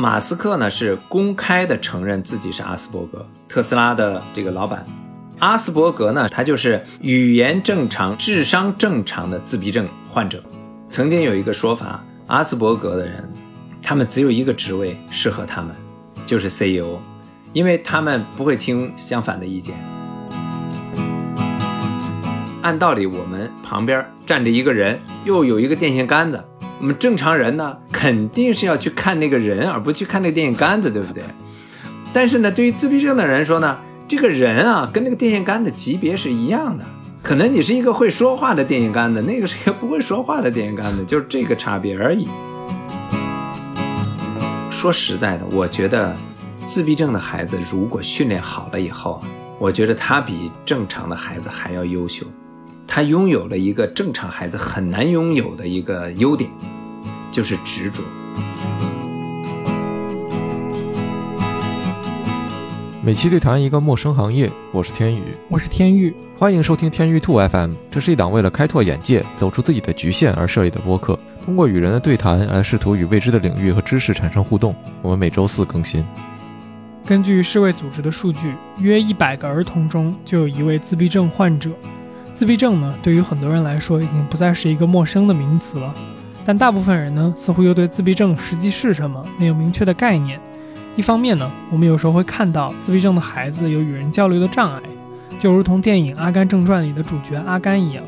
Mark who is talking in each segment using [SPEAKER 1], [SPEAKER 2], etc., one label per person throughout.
[SPEAKER 1] 马斯克呢是公开的承认自己是阿斯伯格，特斯拉的这个老板。阿斯伯格呢，他就是语言正常、智商正常的自闭症患者。曾经有一个说法，阿斯伯格的人，他们只有一个职位适合他们，就是 CEO，因为他们不会听相反的意见。按道理，我们旁边站着一个人，又有一个电线杆子。我们正常人呢，肯定是要去看那个人，而不去看那个电线杆子，对不对？但是呢，对于自闭症的人说呢，这个人啊，跟那个电线杆子级别是一样的。可能你是一个会说话的电线杆子，那个是一个不会说话的电线杆子，就是这个差别而已。说实在的，我觉得自闭症的孩子如果训练好了以后，我觉得他比正常的孩子还要优秀。他拥有了一个正常孩子很难拥有的一个优点，就是执着。
[SPEAKER 2] 每期对谈一个陌生行业，我是天宇，
[SPEAKER 3] 我是天宇，
[SPEAKER 2] 欢迎收听天宇兔 FM。这是一档为了开拓眼界、走出自己的局限而设立的播客，通过与人的对谈来试图与未知的领域和知识产生互动。我们每周四更新。
[SPEAKER 3] 根据世卫组织的数据，约一百个儿童中就有一位自闭症患者。自闭症呢，对于很多人来说已经不再是一个陌生的名词了，但大部分人呢，似乎又对自闭症实际是什么没有明确的概念。一方面呢，我们有时候会看到自闭症的孩子有与人交流的障碍，就如同电影《阿甘正传》里的主角阿甘一样；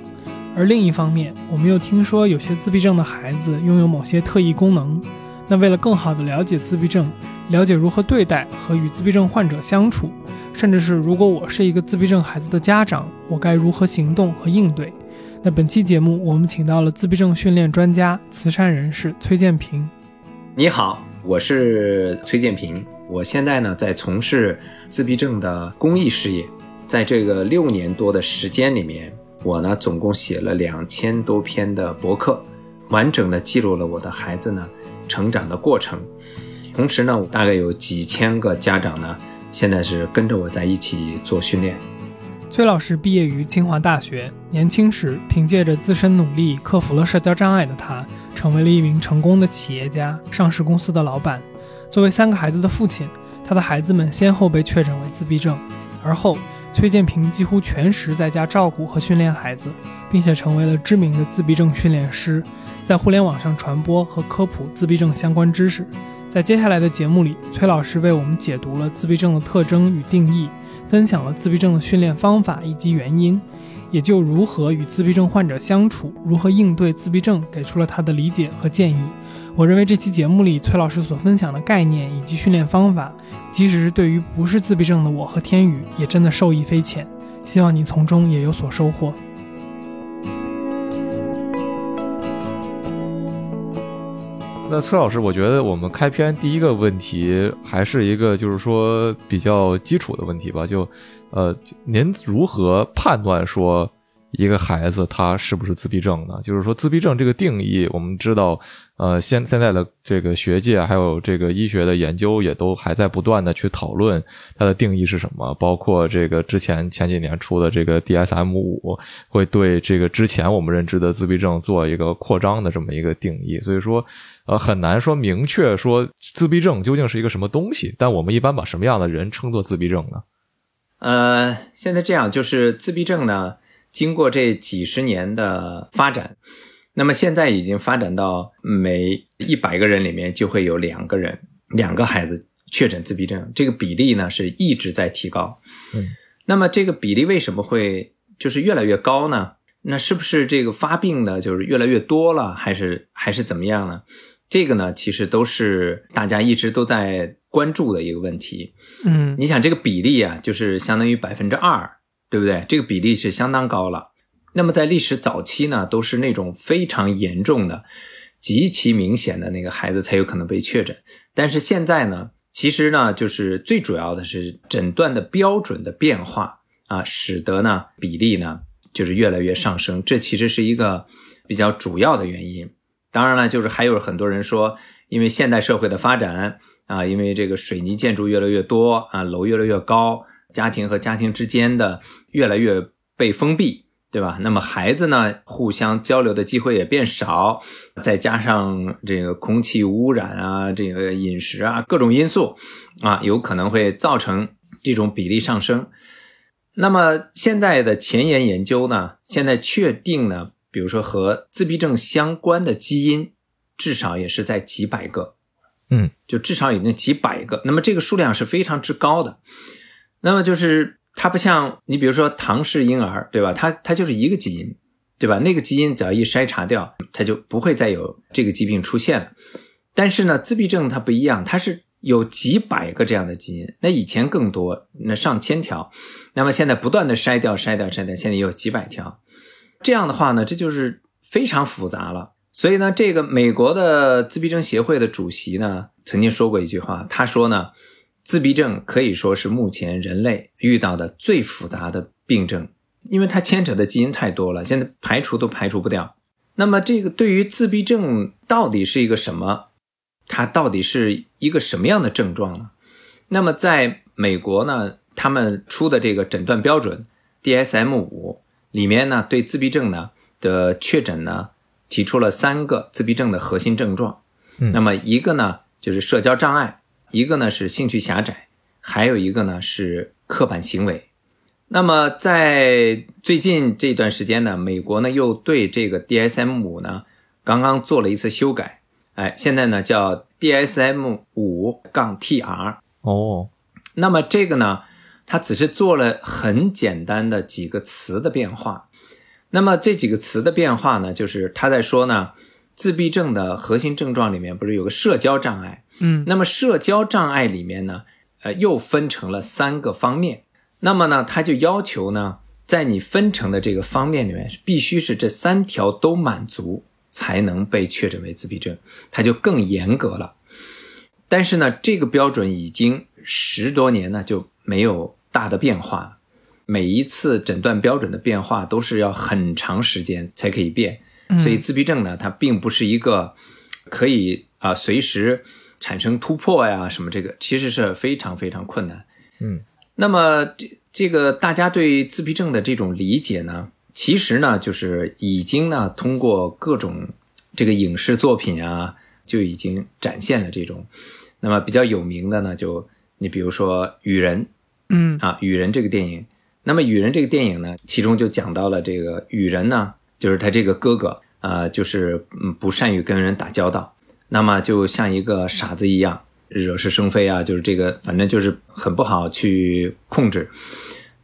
[SPEAKER 3] 而另一方面，我们又听说有些自闭症的孩子拥有某些特异功能。那为了更好地了解自闭症，了解如何对待和与自闭症患者相处。甚至是，如果我是一个自闭症孩子的家长，我该如何行动和应对？那本期节目，我们请到了自闭症训练专家、慈善人士崔建平。
[SPEAKER 1] 你好，我是崔建平，我现在呢在从事自闭症的公益事业。在这个六年多的时间里面，我呢总共写了两千多篇的博客，完整的记录了我的孩子呢成长的过程。同时呢，大概有几千个家长呢。现在是跟着我在一起做训练。
[SPEAKER 3] 崔老师毕业于清华大学，年轻时凭借着自身努力克服了社交障碍的他，成为了一名成功的企业家、上市公司的老板。作为三个孩子的父亲，他的孩子们先后被确诊为自闭症。而后，崔建平几乎全时在家照顾和训练孩子，并且成为了知名的自闭症训练师，在互联网上传播和科普自闭症相关知识。在接下来的节目里，崔老师为我们解读了自闭症的特征与定义，分享了自闭症的训练方法以及原因，也就如何与自闭症患者相处，如何应对自闭症，给出了他的理解和建议。我认为这期节目里崔老师所分享的概念以及训练方法，即使是对于不是自闭症的我和天宇，也真的受益匪浅。希望你从中也有所收获。
[SPEAKER 2] 那崔老师，我觉得我们开篇第一个问题还是一个，就是说比较基础的问题吧。就，呃，您如何判断说一个孩子他是不是自闭症呢？就是说，自闭症这个定义，我们知道，呃，现现在的这个学界还有这个医学的研究也都还在不断的去讨论它的定义是什么。包括这个之前前几年出的这个 DSM 五，会对这个之前我们认知的自闭症做一个扩张的这么一个定义。所以说。呃，很难说明确说自闭症究竟是一个什么东西，但我们一般把什么样的人称作自闭症呢？
[SPEAKER 1] 呃，现在这样，就是自闭症呢，经过这几十年的发展，那么现在已经发展到每一百个人里面就会有两个人，两个孩子确诊自闭症，这个比例呢是一直在提高。
[SPEAKER 2] 嗯，
[SPEAKER 1] 那么这个比例为什么会就是越来越高呢？那是不是这个发病的就是越来越多了，还是还是怎么样呢？这个呢，其实都是大家一直都在关注的一个问题。
[SPEAKER 3] 嗯，
[SPEAKER 1] 你想这个比例啊，就是相当于百分之二，对不对？这个比例是相当高了。那么在历史早期呢，都是那种非常严重的、极其明显的那个孩子才有可能被确诊。但是现在呢，其实呢，就是最主要的是诊断的标准的变化啊，使得呢比例呢就是越来越上升。这其实是一个比较主要的原因。当然了，就是还有很多人说，因为现代社会的发展啊，因为这个水泥建筑越来越多啊，楼越来越高，家庭和家庭之间的越来越被封闭对吧？那么孩子呢，互相交流的机会也变少，再加上这个空气污染啊，这个饮食啊，各种因素啊，有可能会造成这种比例上升。那么现在的前沿研究呢，现在确定呢，比如说和自闭症相关的基因，至少也是在几百个，
[SPEAKER 2] 嗯，
[SPEAKER 1] 就至少已经几百个。那么这个数量是非常之高的。那么就是它不像你比如说唐氏婴儿，对吧？它它就是一个基因，对吧？那个基因只要一筛查掉，它就不会再有这个疾病出现了。但是呢，自闭症它不一样，它是有几百个这样的基因，那以前更多，那上千条。那么现在不断的筛掉、筛掉、筛掉，现在也有几百条。这样的话呢，这就是非常复杂了。所以呢，这个美国的自闭症协会的主席呢，曾经说过一句话，他说呢，自闭症可以说是目前人类遇到的最复杂的病症，因为它牵扯的基因太多了，现在排除都排除不掉。那么这个对于自闭症到底是一个什么？它到底是一个什么样的症状呢？那么在美国呢？他们出的这个诊断标准 DSM 五里面呢，对自闭症呢的确诊呢，提出了三个自闭症的核心症状。
[SPEAKER 2] 嗯
[SPEAKER 1] 那么一个呢就是社交障碍，一个呢是兴趣狭窄，还有一个呢是刻板行为。那么在最近这段时间呢，美国呢又对这个 DSM 五呢刚刚做了一次修改，哎，现在呢叫 DSM 五杠 TR。
[SPEAKER 2] 哦，
[SPEAKER 1] 那么这个呢，它只是做了很简单的几个词的变化。那么这几个词的变化呢，就是他在说呢，自闭症的核心症状里面不是有个社交障碍？
[SPEAKER 3] 嗯
[SPEAKER 1] 那么社交障碍里面呢，呃，又分成了三个方面。那么呢，他就要求呢，在你分成的这个方面里面，必须是这三条都满足，才能被确诊为自闭症，他就更严格了。但是呢，这个标准已经十多年呢就没有大的变化。每一次诊断标准的变化都是要很长时间才可以变，所以自闭症呢，它并不是一个可以啊、随时产生突破呀什么这个，其实是非常非常困难。
[SPEAKER 2] 嗯，
[SPEAKER 1] 那么这这个大家对自闭症的这种理解呢，其实呢就是已经呢通过各种这个影视作品啊，就已经展现了这种。那么比较有名的呢，就你比如说《雨人》
[SPEAKER 3] 嗯
[SPEAKER 1] 啊，《雨人》这个电影。那么《雨人》这个电影呢，其中就讲到了这个雨人呢，就是他这个哥哥啊、呃就是嗯不善于跟人打交道，那么就像一个傻子一样，惹是生非啊，就是这个反正就是很不好去控制。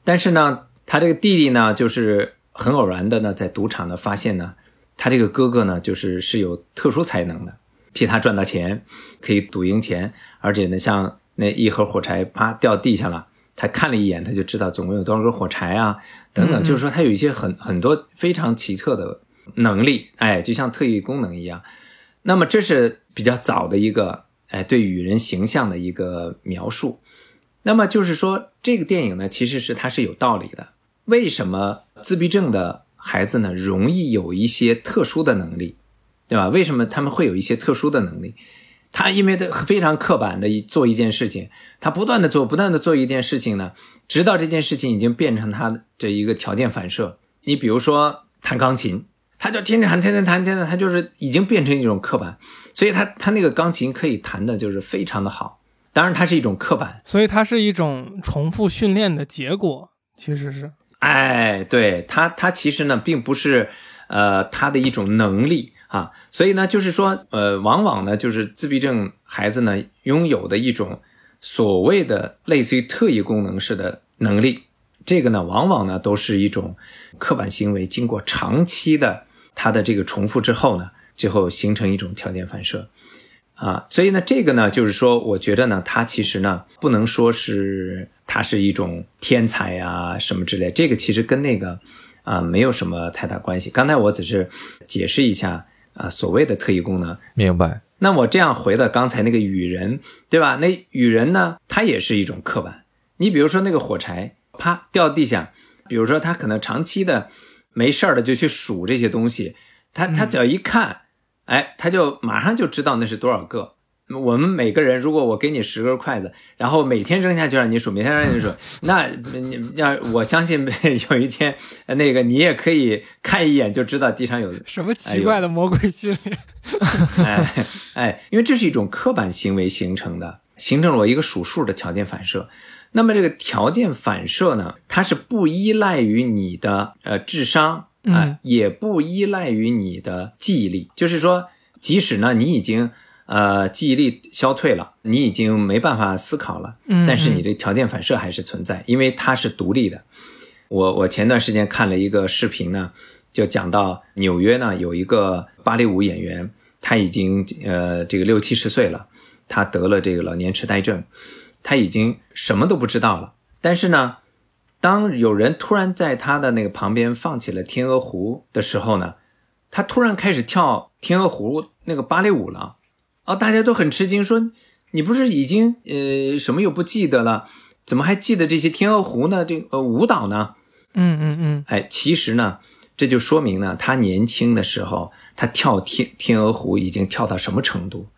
[SPEAKER 1] 但是呢，他这个弟弟呢，就是很偶然的呢，在赌场呢发现呢，他这个哥哥呢，就是是有特殊才能的，替他赚到钱，可以赌赢钱，而且呢，像那一盒火柴啪掉地下了，他看了一眼，他就知道总共有多少根火柴啊，等等，就是说他有一些很很多非常奇特的能力，哎，就像特异功能一样。那么这是比较早的一个哎对羽人形象的一个描述。那么就是说，这个电影呢，其实是它是有道理的。为什么自闭症的孩子呢，容易有一些特殊的能力，对吧？为什么他们会有一些特殊的能力？他因为他非常刻板的做一件事情，他不断的做，不断的做一件事情呢，直到这件事情已经变成他的这一个条件反射。你比如说弹钢琴，他就天天弹，天天弹，天天弹，他就是已经变成一种刻板，所以他他那个钢琴可以弹的就是非常的好。当然，它是一种刻板，
[SPEAKER 3] 所以它是一种重复训练的结果，其实是，
[SPEAKER 1] 哎，对他，他其实呢，并不是呃他的一种能力啊，所以呢，就是说，呃，往往呢，就是自闭症孩子呢拥有的一种所谓的类似于特异功能式的能力，这个呢，往往呢都是一种刻板行为，经过长期的他的这个重复之后呢，最后形成一种条件反射。啊，所以呢，这个呢，就是说，我觉得呢，他其实呢，不能说是他是一种天才呀、什么之类，这个其实跟那个啊没有什么太大关系。刚才我只是解释一下啊所谓的特异功能。
[SPEAKER 2] 明白。
[SPEAKER 1] 那我这样回到刚才那个雨人，对吧？那雨人呢，它也是一种刻板。你比如说那个火柴，啪掉地下，比如说他可能长期的没事儿的就去数这些东西，他他只要一看。哎，他就马上就知道那是多少个，我们每个人，如果我给你十根筷子，然后每天扔下去让你数，每天让你数，那你要我相信有一天，那个你也可以看一眼就知道地上有
[SPEAKER 3] 什么奇怪的魔鬼训练。
[SPEAKER 1] 哎哎，因为这是一种刻板行为形成的，形成了我一个数数的条件反射。那么这个条件反射呢，它是不依赖于你的呃智商啊、也不依赖于你的记忆力。就是说，即使呢你已经呃记忆力消退了，你已经没办法思考了，
[SPEAKER 3] 嗯
[SPEAKER 1] 但是你的条件反射还是存在，因为它是独立的。我我前段时间看了一个视频呢，就讲到纽约呢有一个芭蕾舞演员，他已经呃这个六七十岁了，他得了这个老年痴呆症，他已经什么都不知道了。但是呢，当有人突然在他的那个旁边放起了《天鹅湖》的时候呢，他突然开始跳《天鹅湖》那个芭蕾舞了。哦，大家都很吃惊，说你不是已经呃什么又不记得了，怎么还记得这些《天鹅湖》呢？这呃舞蹈呢？
[SPEAKER 3] 嗯嗯嗯，
[SPEAKER 1] 哎，其实呢，这就说明呢，他年轻的时候，他跳天天鹅湖已经跳到什么程度，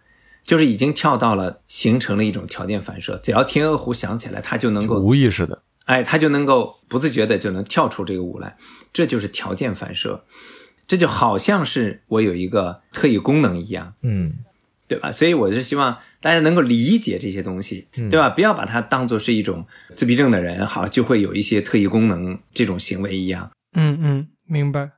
[SPEAKER 1] 就是已经跳到了形成了一种条件反射，只要天鹅湖响起来，他就能够，
[SPEAKER 2] 无意识的，
[SPEAKER 1] 哎，他就能够不自觉的就能跳出这个舞来，这就是条件反射，这就好像是我有一个特异功能一样，
[SPEAKER 2] 嗯
[SPEAKER 1] 对吧？所以我是希望大家能够理解这些东西，对吧？不要把它当做是一种自闭症的人好就会有一些特异功能这种行为一样。
[SPEAKER 3] 嗯嗯，明白。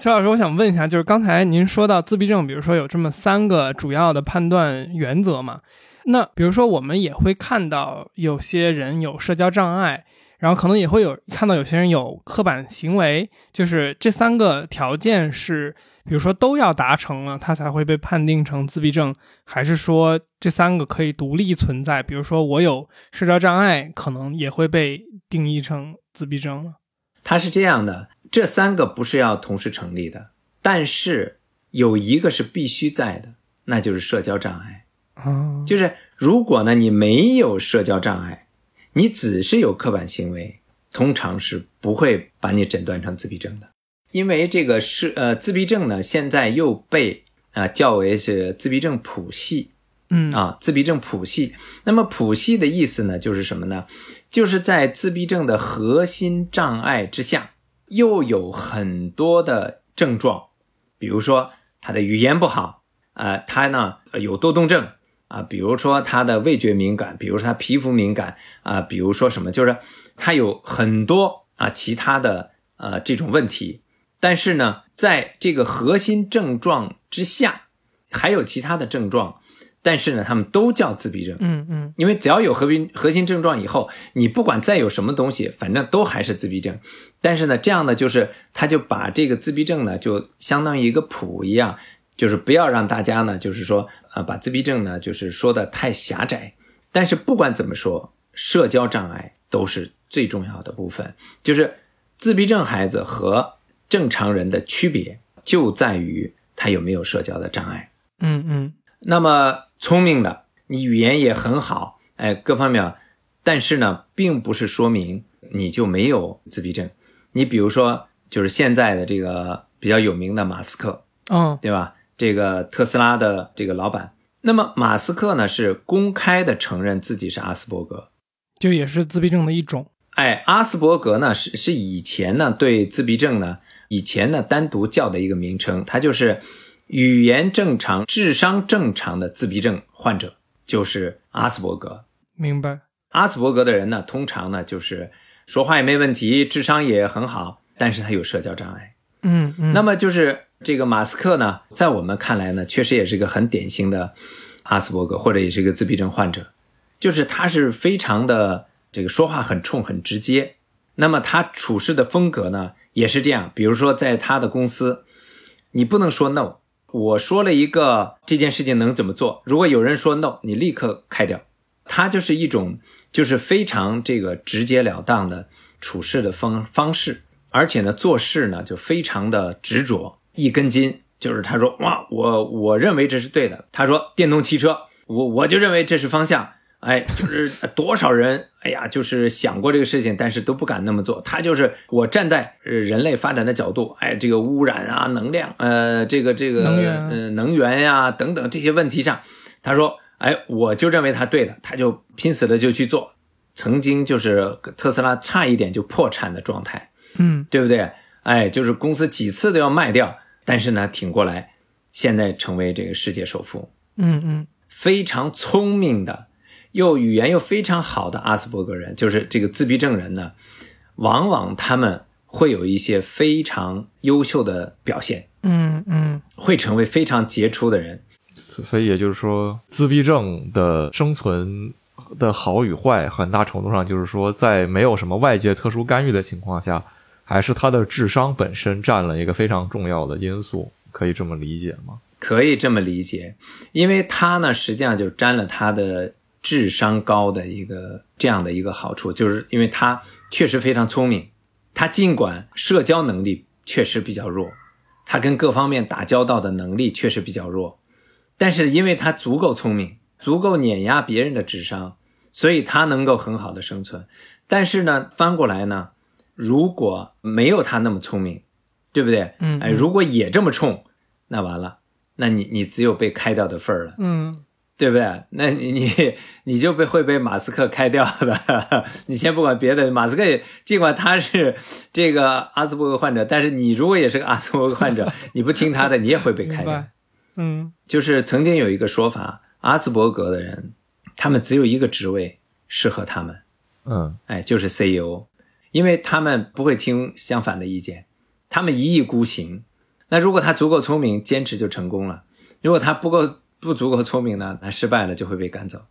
[SPEAKER 3] 崔老师，我想问一下，就是刚才您说到自闭症，比如说有这么三个主要的判断原则嘛？那比如说我们也会看到有些人有社交障碍，然后可能也会有看到有些人有刻板行为，就是这三个条件是，比如说都要达成了，他才会被判定成自闭症，还是说这三个可以独立存在？比如说我有社交障碍，可能也会被定义成自闭症呢？
[SPEAKER 1] 它是这样的，这三个不是要同时成立的，但是有一个是必须在的，那就是社交障碍。
[SPEAKER 3] 啊，
[SPEAKER 1] 就是如果呢你没有社交障碍，你只是有刻板行为，通常是不会把你诊断成自闭症的，因为这个是呃自闭症呢现在又被啊、呃叫为是自闭症谱系，
[SPEAKER 3] 嗯
[SPEAKER 1] 啊，自闭症谱系。那么谱系的意思呢，就是什么呢？就是在自闭症的核心障碍之下，又有很多的症状，比如说他的语言不好，呃，他呢呃有多动症啊，比如说他的味觉敏感，比如说他皮肤敏感啊，比如说什么，就是他有很多啊其他的呃这种问题，但是呢，在这个核心症状之下，还有其他的症状。但是呢，他们都叫自闭症，
[SPEAKER 3] 嗯嗯
[SPEAKER 1] 因为只要有核心核心症状以后，你不管再有什么东西，反正都还是自闭症。但是呢，这样呢，就是他就把这个自闭症呢，就相当于一个谱一样，就是不要让大家呢，就是说呃，把自闭症呢，就是说的太狭窄。但是不管怎么说，社交障碍都是最重要的部分。就是自闭症孩子和正常人的区别就在于他有没有社交的障碍。
[SPEAKER 3] 嗯嗯
[SPEAKER 1] 那么聪明的，你语言也很好，哎，各方面，但是呢，并不是说明你就没有自闭症。你比如说，就是现在的这个比较有名的马斯克，
[SPEAKER 3] 哦
[SPEAKER 1] 对吧？这个特斯拉的这个老板，那么马斯克呢是公开的承认自己是阿斯伯格。
[SPEAKER 3] 就也是自闭症的一种。
[SPEAKER 1] 哎，阿斯伯格呢是是以前呢对自闭症呢以前呢单独叫的一个名称，它就是语言正常、智商正常的自闭症患者，就是阿斯伯格。
[SPEAKER 3] 明白。
[SPEAKER 1] 阿斯伯格的人呢，通常呢就是说话也没问题，智商也很好，但是他有社交障碍。
[SPEAKER 3] 嗯嗯。
[SPEAKER 1] 那么就是这个马斯克呢，在我们看来呢，确实也是一个很典型的阿斯伯格，或者也是一个自闭症患者。就是他是非常的这个说话很冲、很直接。那么他处事的风格呢，也是这样。比如说在他的公司，你不能说 no。我说了一个这件事情能怎么做，如果有人说 no，你立刻开掉。他就是一种就是非常这个直截了当的处事的方方式，而且呢做事呢就非常的执着，一根筋。就是他说哇，我我认为这是对的。他说电动汽车，我我就认为这是方向。哎，就是多少人，哎呀，就是想过这个事情，但是都不敢那么做。他就是我站在呃人类发展的角度，哎，这个污染啊、能量，呃，这个这个
[SPEAKER 3] 能源
[SPEAKER 1] 呃能源呀、等等这些问题上，他说哎，我就认为他对的，他就拼死的就去做。曾经就是特斯拉差一点就破产的状态，
[SPEAKER 3] 嗯
[SPEAKER 1] 对不对？哎，就是公司几次都要卖掉，但是呢挺过来，现在成为这个世界首富，
[SPEAKER 3] 嗯嗯
[SPEAKER 1] 非常聪明的，又语言又非常好的阿斯伯格人，就是这个自闭症人呢，往往他们会有一些非常优秀的表现，
[SPEAKER 3] 嗯嗯
[SPEAKER 1] 会成为非常杰出的人。
[SPEAKER 2] 所以也就是说，自闭症的生存的好与坏，很大程度上就是说，在没有什么外界特殊干预的情况下，还是他的智商本身占了一个非常重要的因素，可以这么理解吗？
[SPEAKER 1] 可以这么理解，因为他呢，实际上就沾了他的智商高的一个这样的一个好处，就是因为他确实非常聪明，他尽管社交能力确实比较弱，他跟各方面打交道的能力确实比较弱，但是因为他足够聪明，足够碾压别人的智商，所以他能够很好的生存。但是呢，翻过来呢，如果没有他那么聪明，对不对？
[SPEAKER 3] 嗯
[SPEAKER 1] 哎，如果也这么冲，那完了。那你你只有被开掉的份儿了，
[SPEAKER 3] 嗯
[SPEAKER 1] 对不对？那你你你就被会被马斯克开掉的。你先不管别的，马斯克也尽管他是这个阿斯伯格患者，但是你如果也是个阿斯伯格患者，你不听他的，你也会被开掉。
[SPEAKER 3] 嗯
[SPEAKER 1] 就是曾经有一个说法，阿斯伯格的人，他们只有一个职位适合他们，
[SPEAKER 2] 嗯
[SPEAKER 1] 哎，就是 CEO，因为他们不会听相反的意见，他们一意孤行。那如果他足够聪明，坚持就成功了；如果他不够不足够聪明呢，那失败了就会被赶走。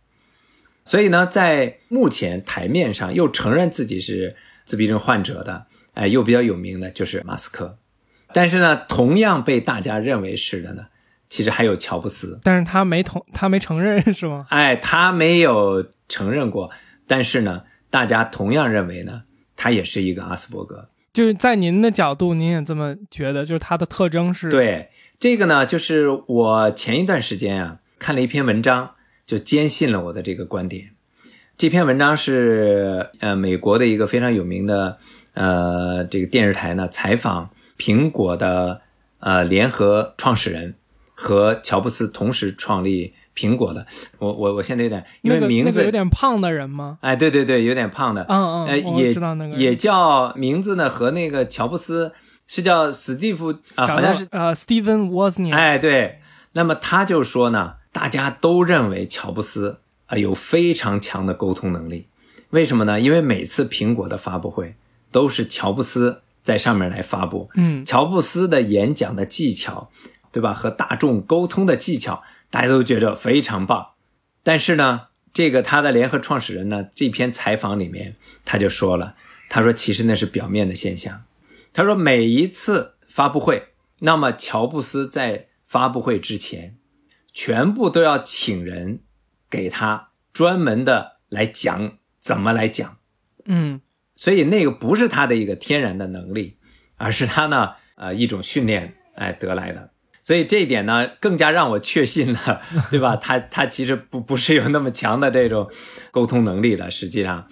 [SPEAKER 1] 所以呢，在目前台面上又承认自己是自闭症患者的，哎，又比较有名的就是马斯克。但是呢，同样被大家认为是的呢，其实还有乔布斯。
[SPEAKER 3] 但是他没同他没承认 是吗？
[SPEAKER 1] 哎，他没有承认过，但是呢，大家同样认为呢，他也是一个阿斯伯格。
[SPEAKER 3] 就是在您的角度，您也这么觉得？就是他的特征是？，
[SPEAKER 1] 对这个呢，就是我前一段时间啊看了一篇文章，就坚信了我的这个观点。这篇文章是呃美国的一个非常有名的呃这个电视台呢采访苹果的呃联合创始人和乔布斯同时创立苹果的。我我我现在有点因为名字、
[SPEAKER 3] 那个有点胖的人吗？
[SPEAKER 1] 哎对对对有点胖的，
[SPEAKER 3] 嗯
[SPEAKER 1] 呃
[SPEAKER 3] 嗯，我
[SPEAKER 1] 也
[SPEAKER 3] 知道那个
[SPEAKER 1] 也叫名字呢和那个乔布斯是叫史蒂夫啊、好像是
[SPEAKER 3] 呃，Steven Wozniak。
[SPEAKER 1] 哎，对，那么他就说呢，大家都认为乔布斯啊、有非常强的沟通能力，为什么呢？因为每次苹果的发布会都是乔布斯在上面来发布，
[SPEAKER 3] 嗯
[SPEAKER 1] 乔布斯的演讲的技巧，对吧？和大众沟通的技巧，大家都觉得非常棒。但是呢，这个他的联合创始人呢，这篇采访里面他就说了，他说其实那是表面的现象。他说每一次发布会，那么乔布斯在发布会之前，全部都要请人给他专门的来讲怎么来讲。
[SPEAKER 3] 嗯
[SPEAKER 1] 所以那个不是他的一个天然的能力，而是他呢呃一种训练哎得来的。所以这一点呢，更加让我确信了，对吧？他他其实不不是有那么强的这种沟通能力的，实际上，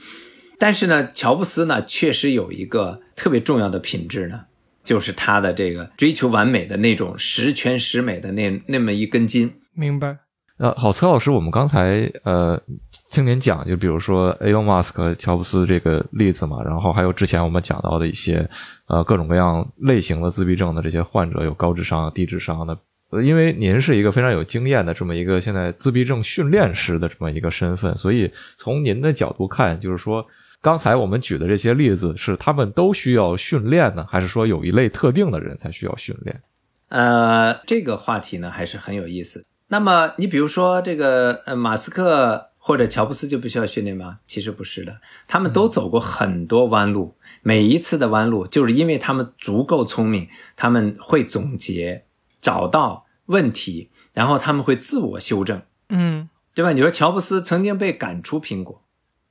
[SPEAKER 1] 但是呢，乔布斯呢确实有一个特别重要的品质呢，就是他的这个追求完美的那种十全十美的那那么一根筋。
[SPEAKER 3] 明白。
[SPEAKER 2] 呃好，崔老师，我们刚才呃听您讲，就比如说 Elon Musk、乔布斯这个例子嘛，然后还有之前我们讲到的一些呃各种各样类型的自闭症的这些患者，有高智商、低智商的。呃，因为您是一个非常有经验的这么一个现在自闭症训练师的这么一个身份，所以从您的角度看，就是说刚才我们举的这些例子，是他们都需要训练呢，还是说有一类特定的人才需要训练？
[SPEAKER 1] 呃，这个话题呢还是很有意思。那么你比如说这个呃马斯克或者乔布斯就不需要训练吗？其实不是的，他们都走过很多弯路，每一次的弯路就是因为他们足够聪明，他们会总结，找到问题，然后他们会自我修正，
[SPEAKER 3] 嗯
[SPEAKER 1] 对吧？你说乔布斯曾经被赶出苹果，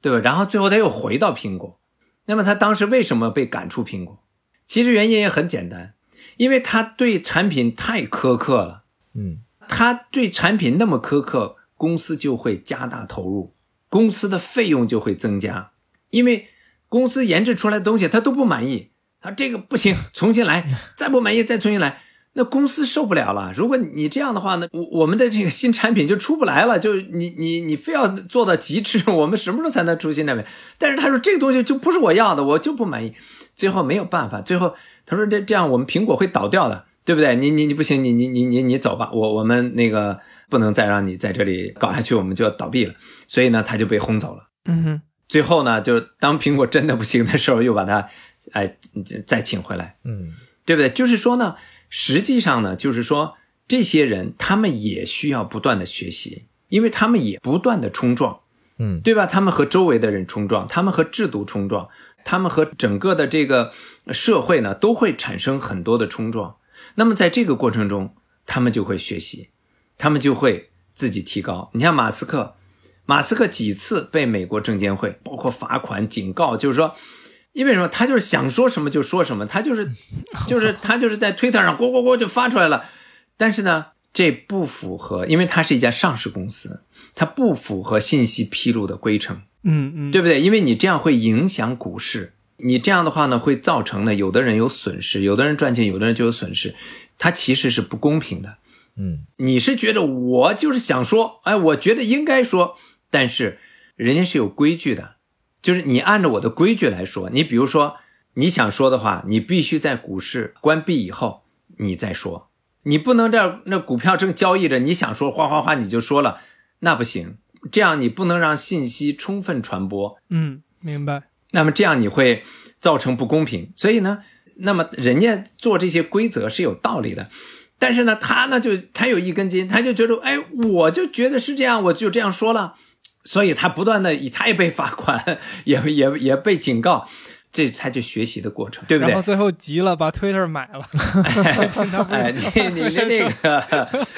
[SPEAKER 1] 对吧？然后最后他又回到苹果，那么他当时为什么被赶出苹果？其实原因也很简单，因为他对产品太苛刻了。
[SPEAKER 2] 嗯
[SPEAKER 1] 他对产品那么苛刻，公司就会加大投入，公司的费用就会增加，因为公司研制出来的东西他都不满意，他，这个不行，重新来，再不满意再重新来，那公司受不了了。如果你这样的话呢，我我们的这个新产品就出不来了。就你你你非要做到极致，我们什么时候才能出新产品？但是他说这个东西就不是我要的，我就不满意。最后没有办法，最后他说这这样我们苹果会倒掉的，对不对？你你你不行，你你你你你走吧，我我们那个不能再让你在这里搞下去，我们就要倒闭了。所以呢，他就被轰走了。
[SPEAKER 3] 嗯哼，
[SPEAKER 1] 最后呢，就是当苹果真的不行的时候，又把他哎再请回来。
[SPEAKER 2] 嗯
[SPEAKER 1] 对不对？就是说呢，实际上呢，就是说这些人他们也需要不断的学习，因为他们也不断的冲撞，
[SPEAKER 2] 嗯
[SPEAKER 1] 对吧？他们和周围的人冲撞，他们和制度冲撞，他们和整个的这个社会呢都会产生很多的冲撞。那么在这个过程中，他们就会学习，他们就会自己提高。你像马斯克，马斯克几次被美国证监会包括罚款、警告，就是说。因为什么？他就是想说什么就说什么，他就是，就是他就是在推特上咕咕咕就发出来了。但是呢，这不符合，因为它是一家上市公司，它不符合信息披露的规程，
[SPEAKER 3] 嗯嗯，
[SPEAKER 1] 对不对？因为你这样会影响股市，你这样的话呢，会造成呢，有的人有损失，有的人赚钱，有的人就有损失，它其实是不公平的。
[SPEAKER 2] 嗯
[SPEAKER 1] 你是觉得我就是想说，哎，我觉得应该说，但是人家是有规矩的，就是你按照我的规矩来说。你比如说你想说的话，你必须在股市关闭以后你再说，你不能这那股票正交易着，你想说哗哗哗你就说了，那不行。这样你不能让信息充分传播，
[SPEAKER 3] 嗯，明白。
[SPEAKER 1] 那么这样你会造成不公平。所以呢，那么人家做这些规则是有道理的，但是呢，他呢就他有一根筋，他就觉得，哎，我就觉得是这样，我就这样说了，所以他不断的，他也被罚款，也也也被警告，这他就学习的过程，对不对
[SPEAKER 3] 然后？最后急了，把 Twitter 买了。
[SPEAKER 1] 哎，你你的那个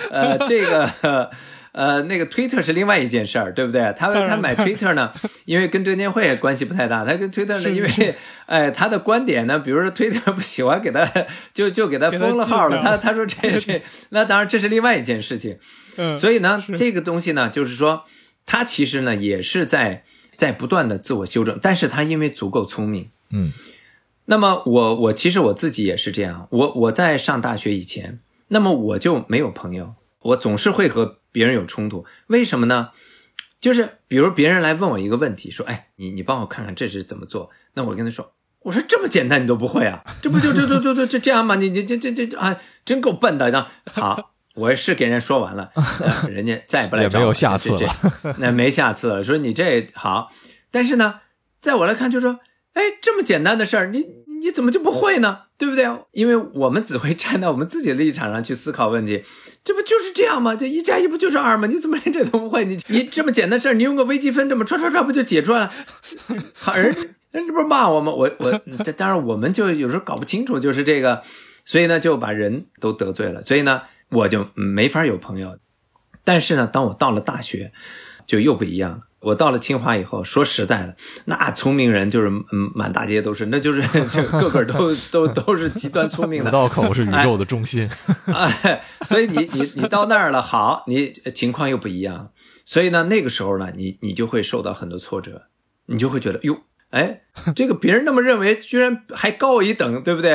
[SPEAKER 1] 呃，这个呃，那个 Twitter 是另外一件事儿，对不对？他他买 Twitter 呢，因为跟证监会关系不太大，他跟 Twitter 呢，因为
[SPEAKER 3] 是是
[SPEAKER 1] 哎，他的观点呢，比如说 Twitter 不喜欢给他，就就给他封了号了。他他说这这，那当然这是另外一件事情。
[SPEAKER 3] 嗯，
[SPEAKER 1] 所以呢，这个东西呢，就是说，他其实呢也是在在不断的自我修正，但是他因为足够聪明。
[SPEAKER 2] 嗯
[SPEAKER 1] 那么我我其实我自己也是这样，我我在上大学以前，那么我就没有朋友，我总是会和别人有冲突，为什么呢？就是比如别人来问我一个问题，说，哎，你你帮我看看这是怎么做？那我跟他说，我说这么简单你都不会啊？这不就这这这这这这样吗？你你这这这这啊，真够笨的！那好，我是给人说完了，呃人家再也不来
[SPEAKER 2] 也没有下次
[SPEAKER 1] 这这那没下次了。说你这好，但是呢，在我来看，就说，哎，这么简单的事儿，你你怎么就不会呢？对不对？因为我们只会站在我们自己的立场上去思考问题，这不就是这样吗？这一加一不就是二吗？你怎么连这都不会？你你这么简单的事儿，你用个微积分这么唰唰唰不就解出来了？好人人这不是骂我吗？我我这当然我们就有时候搞不清楚，就是这个，所以呢就把人都得罪了，所以呢我就没法有朋友。但是呢，当我到了大学，就又不一样了。我到了清华以后，说实在的，那聪明人就是嗯满大街都是，那就是 就个个都 都都是极端聪明
[SPEAKER 2] 五
[SPEAKER 1] 的。
[SPEAKER 2] 道口是宇宙的中心。
[SPEAKER 1] 哎，所以你你你到那儿了，好，你情况又不一样，所以呢，那个时候呢，你你就会受到很多挫折，你就会觉得哟，哎，这个别人那么认为，居然还高我一等，对不对？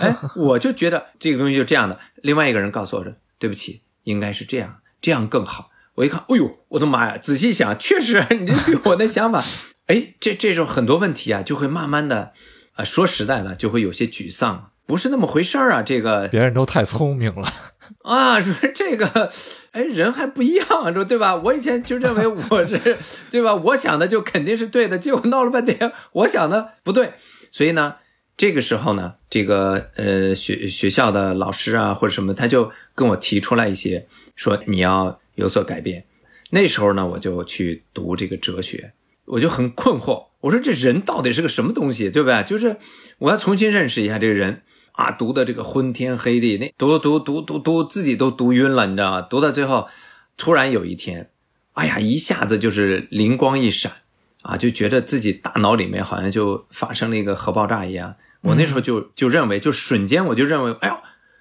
[SPEAKER 1] 哎，我就觉得这个东西就这样的。另外一个人告诉我说，对不起，应该是这样，这样更好。我一看，哎呦，我的妈呀！仔细想，确实，你这比我的想法，哎，这这时候很多问题啊，就会慢慢的，啊，说实在的，就会有些沮丧，不是那么回事儿啊，这个
[SPEAKER 2] 别人都太聪明了，
[SPEAKER 1] 啊，说这个，哎，人还不一样，说对吧？我以前就认为我是，对吧？我想的就肯定是对的，结果闹了半天，我想的不对。所以呢，这个时候呢，这个呃学学校的老师啊或者什么，他就跟我提出来一些，说你要有所改变。那时候呢，我就去读这个哲学，我就很困惑，我说这人到底是个什么东西，对不对？就是我要重新认识一下这个人。啊，读的这个昏天黑地，那读读读读读自己都读晕了，你知道吗？读到最后，突然有一天，哎呀，一下子就是灵光一闪，啊，就觉得自己大脑里面好像就发生了一个核爆炸一样。我那时候就就认为，就瞬间我就认为，哎呦，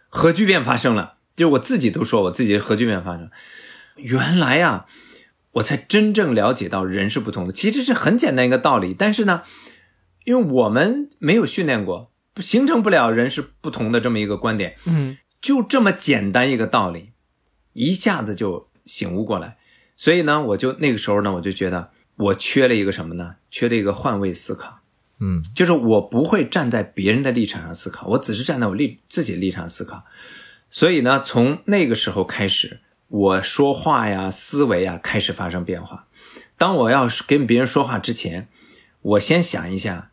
[SPEAKER 1] 核聚变发生了，就我自己都说我自己核聚变发生。原来呀、我才真正了解到人是不同的。其实是很简单一个道理，但是呢，因为我们没有训练过。形成不了人是不同的这么一个观点，
[SPEAKER 3] 嗯
[SPEAKER 1] 就这么简单一个道理，一下子就醒悟过来。所以呢，我就那个时候呢，我就觉得我缺了一个什么呢？缺了一个换位思考。
[SPEAKER 2] 嗯
[SPEAKER 1] 就是我不会站在别人的立场上思考，我只是站在我立自己的立场思考。所以呢，从那个时候开始，我说话呀、思维啊开始发生变化。当我要是跟别人说话之前，我先想一下，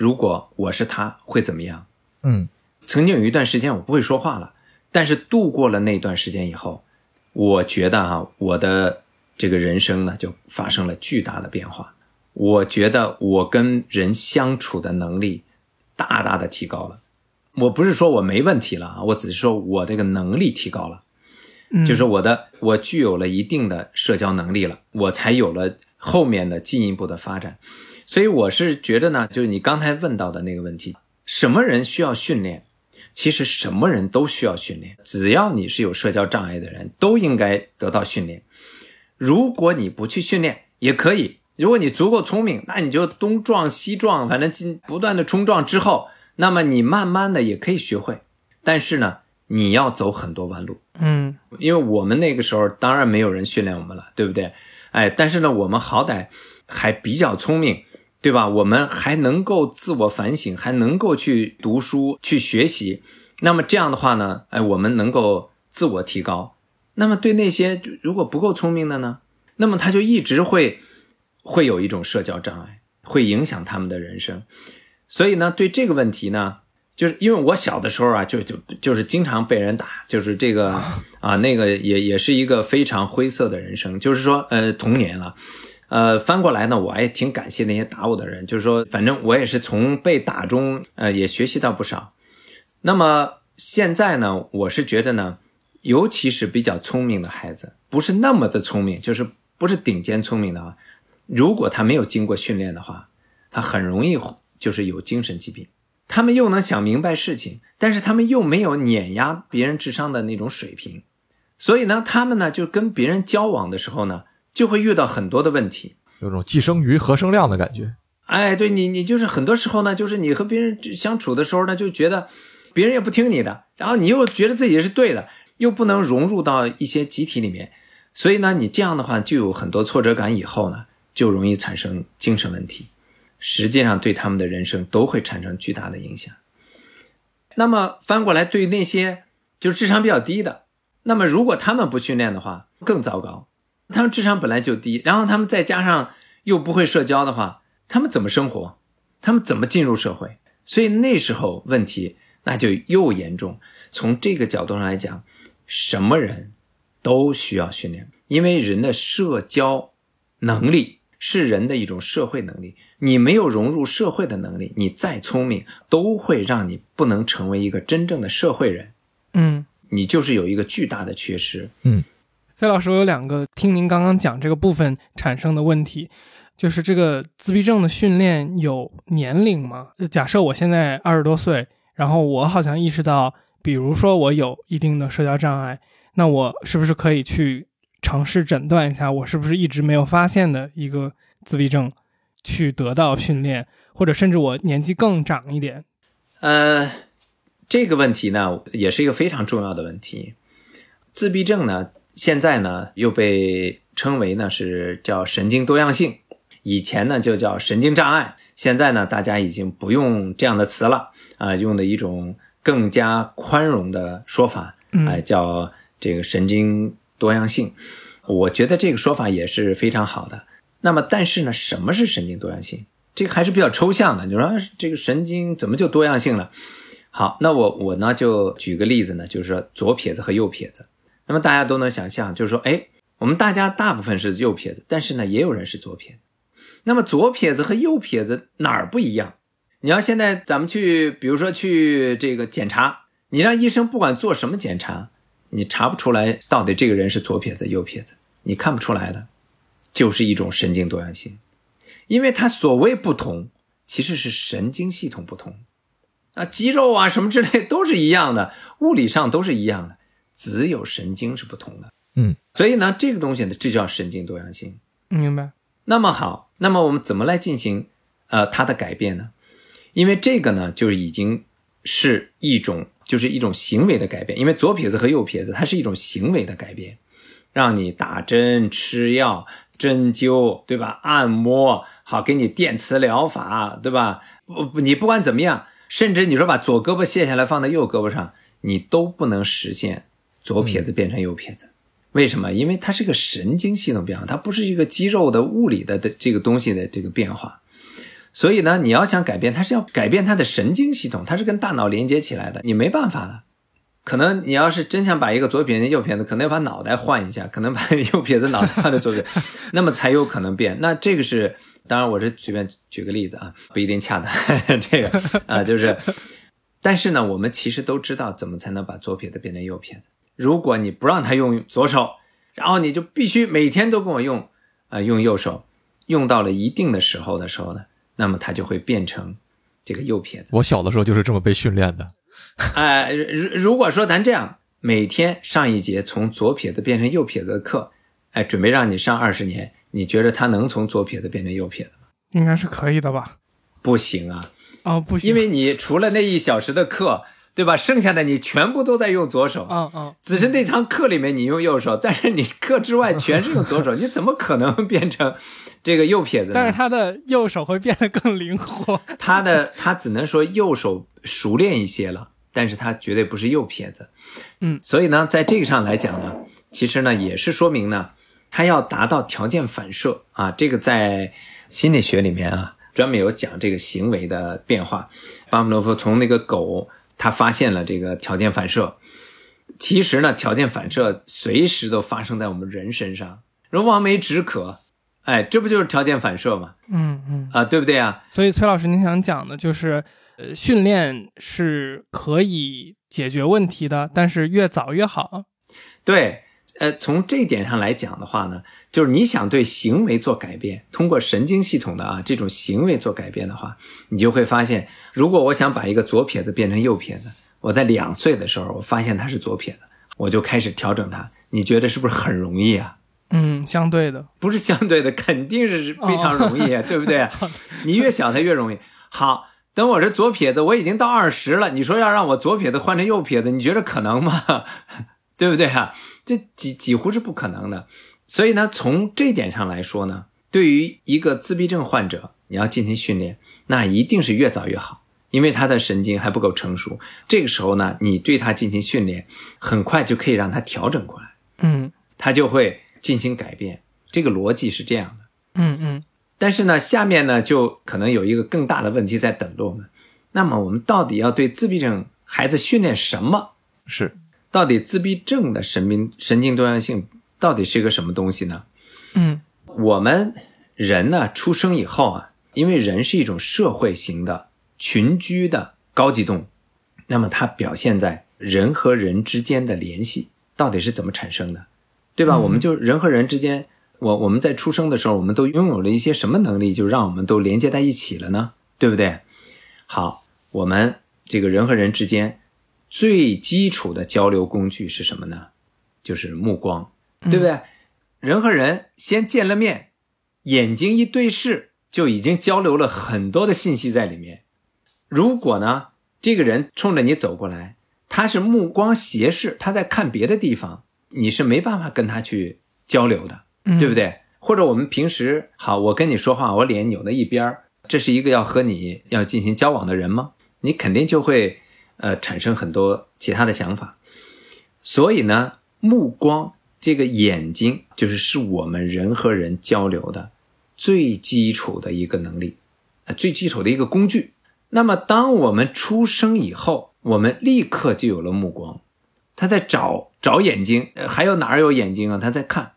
[SPEAKER 1] 如果我是他会怎么样？
[SPEAKER 2] 嗯
[SPEAKER 1] 曾经有一段时间我不会说话了，但是度过了那段时间以后，我觉得啊，我的这个人生呢就发生了巨大的变化。我觉得我跟人相处的能力大大的提高了。我不是说我没问题了啊，我只是说我这个能力提高了，
[SPEAKER 3] 嗯，
[SPEAKER 1] 就是我的我具有了一定的社交能力了，我才有了后面的进一步的发展。所以我是觉得呢，就是你刚才问到的那个问题，什么人需要训练？其实什么人都需要训练，只要你是有社交障碍的人，都应该得到训练。如果你不去训练，也可以。如果你足够聪明，那你就东撞西撞，反正进不断的冲撞之后，那么你慢慢的也可以学会。但是呢，你要走很多弯路，
[SPEAKER 3] 嗯
[SPEAKER 1] 因为我们那个时候当然没有人训练我们了，对不对？哎，但是呢，我们好歹还比较聪明，对吧？我们还能够自我反省，还能够去读书、去学习。那么这样的话呢，哎，我们能够自我提高。那么对那些如果不够聪明的呢，那么他就一直会会有一种社交障碍，会影响他们的人生。所以呢，对这个问题呢，就是因为我小的时候啊，就就就是经常被人打，就是这个 啊，那个也也是一个非常灰色的人生，就是说呃童年了。呃，翻过来呢，我还挺感谢那些打我的人，就是说，反正我也是从被打中，呃，也学习到不少。那么现在呢，我是觉得呢，尤其是比较聪明的孩子，不是那么的聪明，就是不是顶尖聪明的啊，如果他没有经过训练的话，他很容易就是有精神疾病。他们又能想明白事情，但是他们又没有碾压别人智商的那种水平，所以呢，他们呢就跟别人交往的时候呢，就会遇到很多的问题。
[SPEAKER 2] 有种寄生鱼和生量的感觉。
[SPEAKER 1] 哎，对你，你就是很多时候呢，就是你和别人相处的时候呢，就觉得别人也不听你的，然后你又觉得自己是对的，又不能融入到一些集体里面，所以呢，你这样的话就有很多挫折感，以后呢，就容易产生精神问题，实际上对他们的人生都会产生巨大的影响。那么翻过来，对于那些就是智商比较低的，那么如果他们不训练的话，更糟糕。他们智商本来就低，然后他们再加上又不会社交的话，他们怎么生活？他们怎么进入社会？所以那时候问题那就又严重。从这个角度上来讲，什么人都需要训练，因为人的社交能力是人的一种社会能力。你没有融入社会的能力，你再聪明，都会让你不能成为一个真正的社会人。
[SPEAKER 3] 嗯，
[SPEAKER 1] 你就是有一个巨大的缺失。
[SPEAKER 3] 蔡老师，我有两个听您刚刚讲这个部分产生的问题，就是这个自闭症的训练有年龄吗？假设我现在二十多岁，然后我好像意识到，比如说我有一定的社交障碍，那我是不是可以去尝试诊断一下，我是不是一直没有发现的一个自闭症，去得到训练，或者甚至我年纪更长一点，
[SPEAKER 1] 呃，这个问题呢，也是一个非常重要的问题。自闭症呢，现在呢又被称为呢是叫神经多样性，以前呢就叫神经障碍，现在呢大家已经不用这样的词了啊、用的一种更加宽容的说法，
[SPEAKER 3] 嗯
[SPEAKER 1] 哎、叫这个神经多样性。我觉得这个说法也是非常好的。那么，但是呢，什么是神经多样性？这个还是比较抽象的。你说啊这个神经怎么就多样性了？好，那我我呢就举个例子呢，就是说左撇子和右撇子。那么大家都能想象，就是说，哎，我们大家大部分是右撇子，但是呢，也有人是左撇子。那么左撇子和右撇子哪儿不一样？你要现在咱们去，比如说去这个检查，你让医生不管做什么检查，你查不出来到底这个人是左撇子右撇子，你看不出来的，就是一种神经多样性，因为它所谓不同，其实是神经系统不同。啊，肌肉啊什么之类都是一样的，物理上都是一样的，只有神经是不同的。
[SPEAKER 2] 嗯，
[SPEAKER 1] 所以呢，这个东西呢，这叫神经多样性。
[SPEAKER 3] 明白？
[SPEAKER 1] 那么好，那么我们怎么来进行呃它的改变呢？因为这个呢，就已经是一种就是一种行为的改变，因为左撇子和右撇子它是一种行为的改变，让你打针、吃药、针灸，对吧？按摩，好，给你电磁疗法，对吧？不不，你不管怎么样，甚至你说把左胳膊卸下来放在右胳膊上，你都不能实现左撇子变成右撇子。为什么？因为它是个神经系统变化，它不是一个肌肉的物理的的这个东西的这个变化。所以呢，你要想改变，它是要改变它的神经系统，它是跟大脑连接起来的，你没办法的。可能你要是真想把一个左撇子、右撇子，可能要把脑袋换一下，可能把 右撇子脑袋换到左撇，那么才有可能变。那这个是，当然我是随便举个例子啊，不一定恰当。这个啊，就是，但是呢，我们其实都知道怎么才能把左撇子变成右撇子。如果你不让他用左手，然后你就必须每天都跟我用呃，用右手，用到了一定的时候的时候呢？那么他就会变成这个右撇子。
[SPEAKER 2] 我小的时候就是这么被训练的。
[SPEAKER 1] 哎，如如果说咱这样每天上一节从左撇子变成右撇子的课，哎，准备让你上二十年，你觉得他能从左撇子变成右撇子吗？
[SPEAKER 3] 应该是可以的吧？
[SPEAKER 1] 不行啊！
[SPEAKER 3] 哦，不行，
[SPEAKER 1] 因为你除了那一小时的课，对吧？剩下的你全部都在用左手。
[SPEAKER 3] 嗯嗯。
[SPEAKER 1] 只是那堂课里面你用右手，但是你课之外全是用左手，你怎么可能变成？这个右撇子，
[SPEAKER 3] 但是他的右手会变得更灵活。
[SPEAKER 1] 他的他只能说右手熟练一些了，但是他绝对不是右撇子。
[SPEAKER 3] 嗯，
[SPEAKER 1] 所以呢，在这个上来讲呢，其实呢也是说明呢，他要达到条件反射啊。这个在心理学里面啊，专门有讲这个行为的变化。巴甫洛夫从那个狗，他发现了这个条件反射。其实呢，条件反射随时都发生在我们人身上，如望梅止渴。哎，这不就是条件反射吗？
[SPEAKER 3] 嗯嗯
[SPEAKER 1] 啊，对不对啊？
[SPEAKER 3] 所以崔老师，您想讲的就是，呃，训练是可以解决问题的，但是越早越好。
[SPEAKER 1] 对，呃，从这一点上来讲的话呢，就是你想对行为做改变，通过神经系统的啊这种行为做改变的话，你就会发现，如果我想把一个左撇子变成右撇子，我在两岁的时候我发现他是左撇子，我就开始调整他，你觉得是不是很容易啊？
[SPEAKER 3] 嗯，相对的
[SPEAKER 1] 不是相对的，肯定是非常容易，对不对？你越小，它越容易。好，等我这左撇子，我已经到二十了，你说要让我左撇子换成右撇子，你觉得可能吗？对不对啊？这几几乎是不可能的。所以呢，从这点上来说呢，对于一个自闭症患者，你要进行训练，那一定是越早越好，因为他的神经还不够成熟。这个时候呢，你对他进行训练，很快就可以让他调整过来。
[SPEAKER 3] 嗯，
[SPEAKER 1] 他就会。进行改变，这个逻辑是这样的。
[SPEAKER 3] 嗯嗯。
[SPEAKER 1] 但是呢，下面呢就可能有一个更大的问题在等着我们。那么我们到底要对自闭症孩子训练什么？
[SPEAKER 2] 是，
[SPEAKER 1] 到底自闭症的神经神经多样性到底是一个什么东西呢？
[SPEAKER 3] 嗯，
[SPEAKER 1] 我们人呢出生以后啊，因为人是一种社会型的群居的高级动物，那么它表现在人和人之间的联系到底是怎么产生的？对吧？我们就人和人之间，我我们在出生的时候，我们都拥有了一些什么能力，就让我们都连接在一起了呢？对不对？好，我们这个人和人之间最基础的交流工具是什么呢？就是目光，对不对？人和人先见了面，眼睛一对视，就已经交流了很多的信息在里面。如果呢，这个人冲着你走过来，他是目光斜视，他在看别的地方。你是没办法跟他去交流的，对不对？或者我们平时好，我跟你说话，我脸扭到一边这是一个要和你要进行交往的人吗？你肯定就会呃产生很多其他的想法。所以呢，目光这个眼睛就是是我们人和人交流的最基础的一个能力，呃，最基础的一个工具。那么当我们出生以后，我们立刻就有了目光。他在找找眼睛，还有哪儿有眼睛啊？他在看，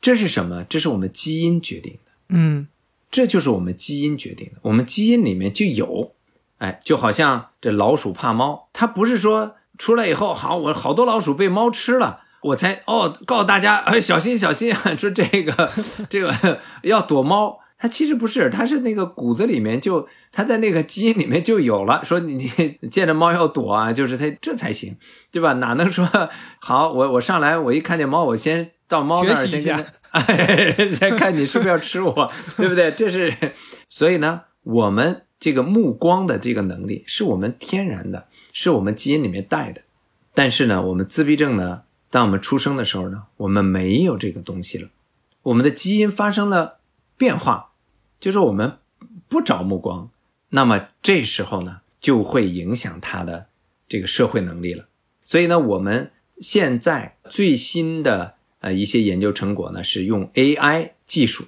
[SPEAKER 1] 这是什么？这是我们基因决定的。
[SPEAKER 3] 嗯，
[SPEAKER 1] 这就是我们基因决定的。我们基因里面就有，哎，就好像这老鼠怕猫，它不是说出来以后，好，我好多老鼠被猫吃了，我才哦告诉大家，哎，小心小心啊，说这个这个要躲猫。它其实不是，它是那个骨子里面就它在那个基因里面就有了，说你你见着猫要躲啊，就是它这才行，对吧？哪能说好我我上来我一看见猫，我先到猫那儿先跟 先看你是不是要吃我，对不对？这是所以呢，我们这个目光的这个能力是我们天然的，是我们基因里面带的，但是呢，我们自闭症呢，当我们出生的时候呢，我们没有这个东西了，我们的基因发生了变化，就是我们不找目光，那么这时候呢，就会影响他的这个社会能力了。所以呢，我们现在最新的呃一些研究成果呢，是用 AI 技术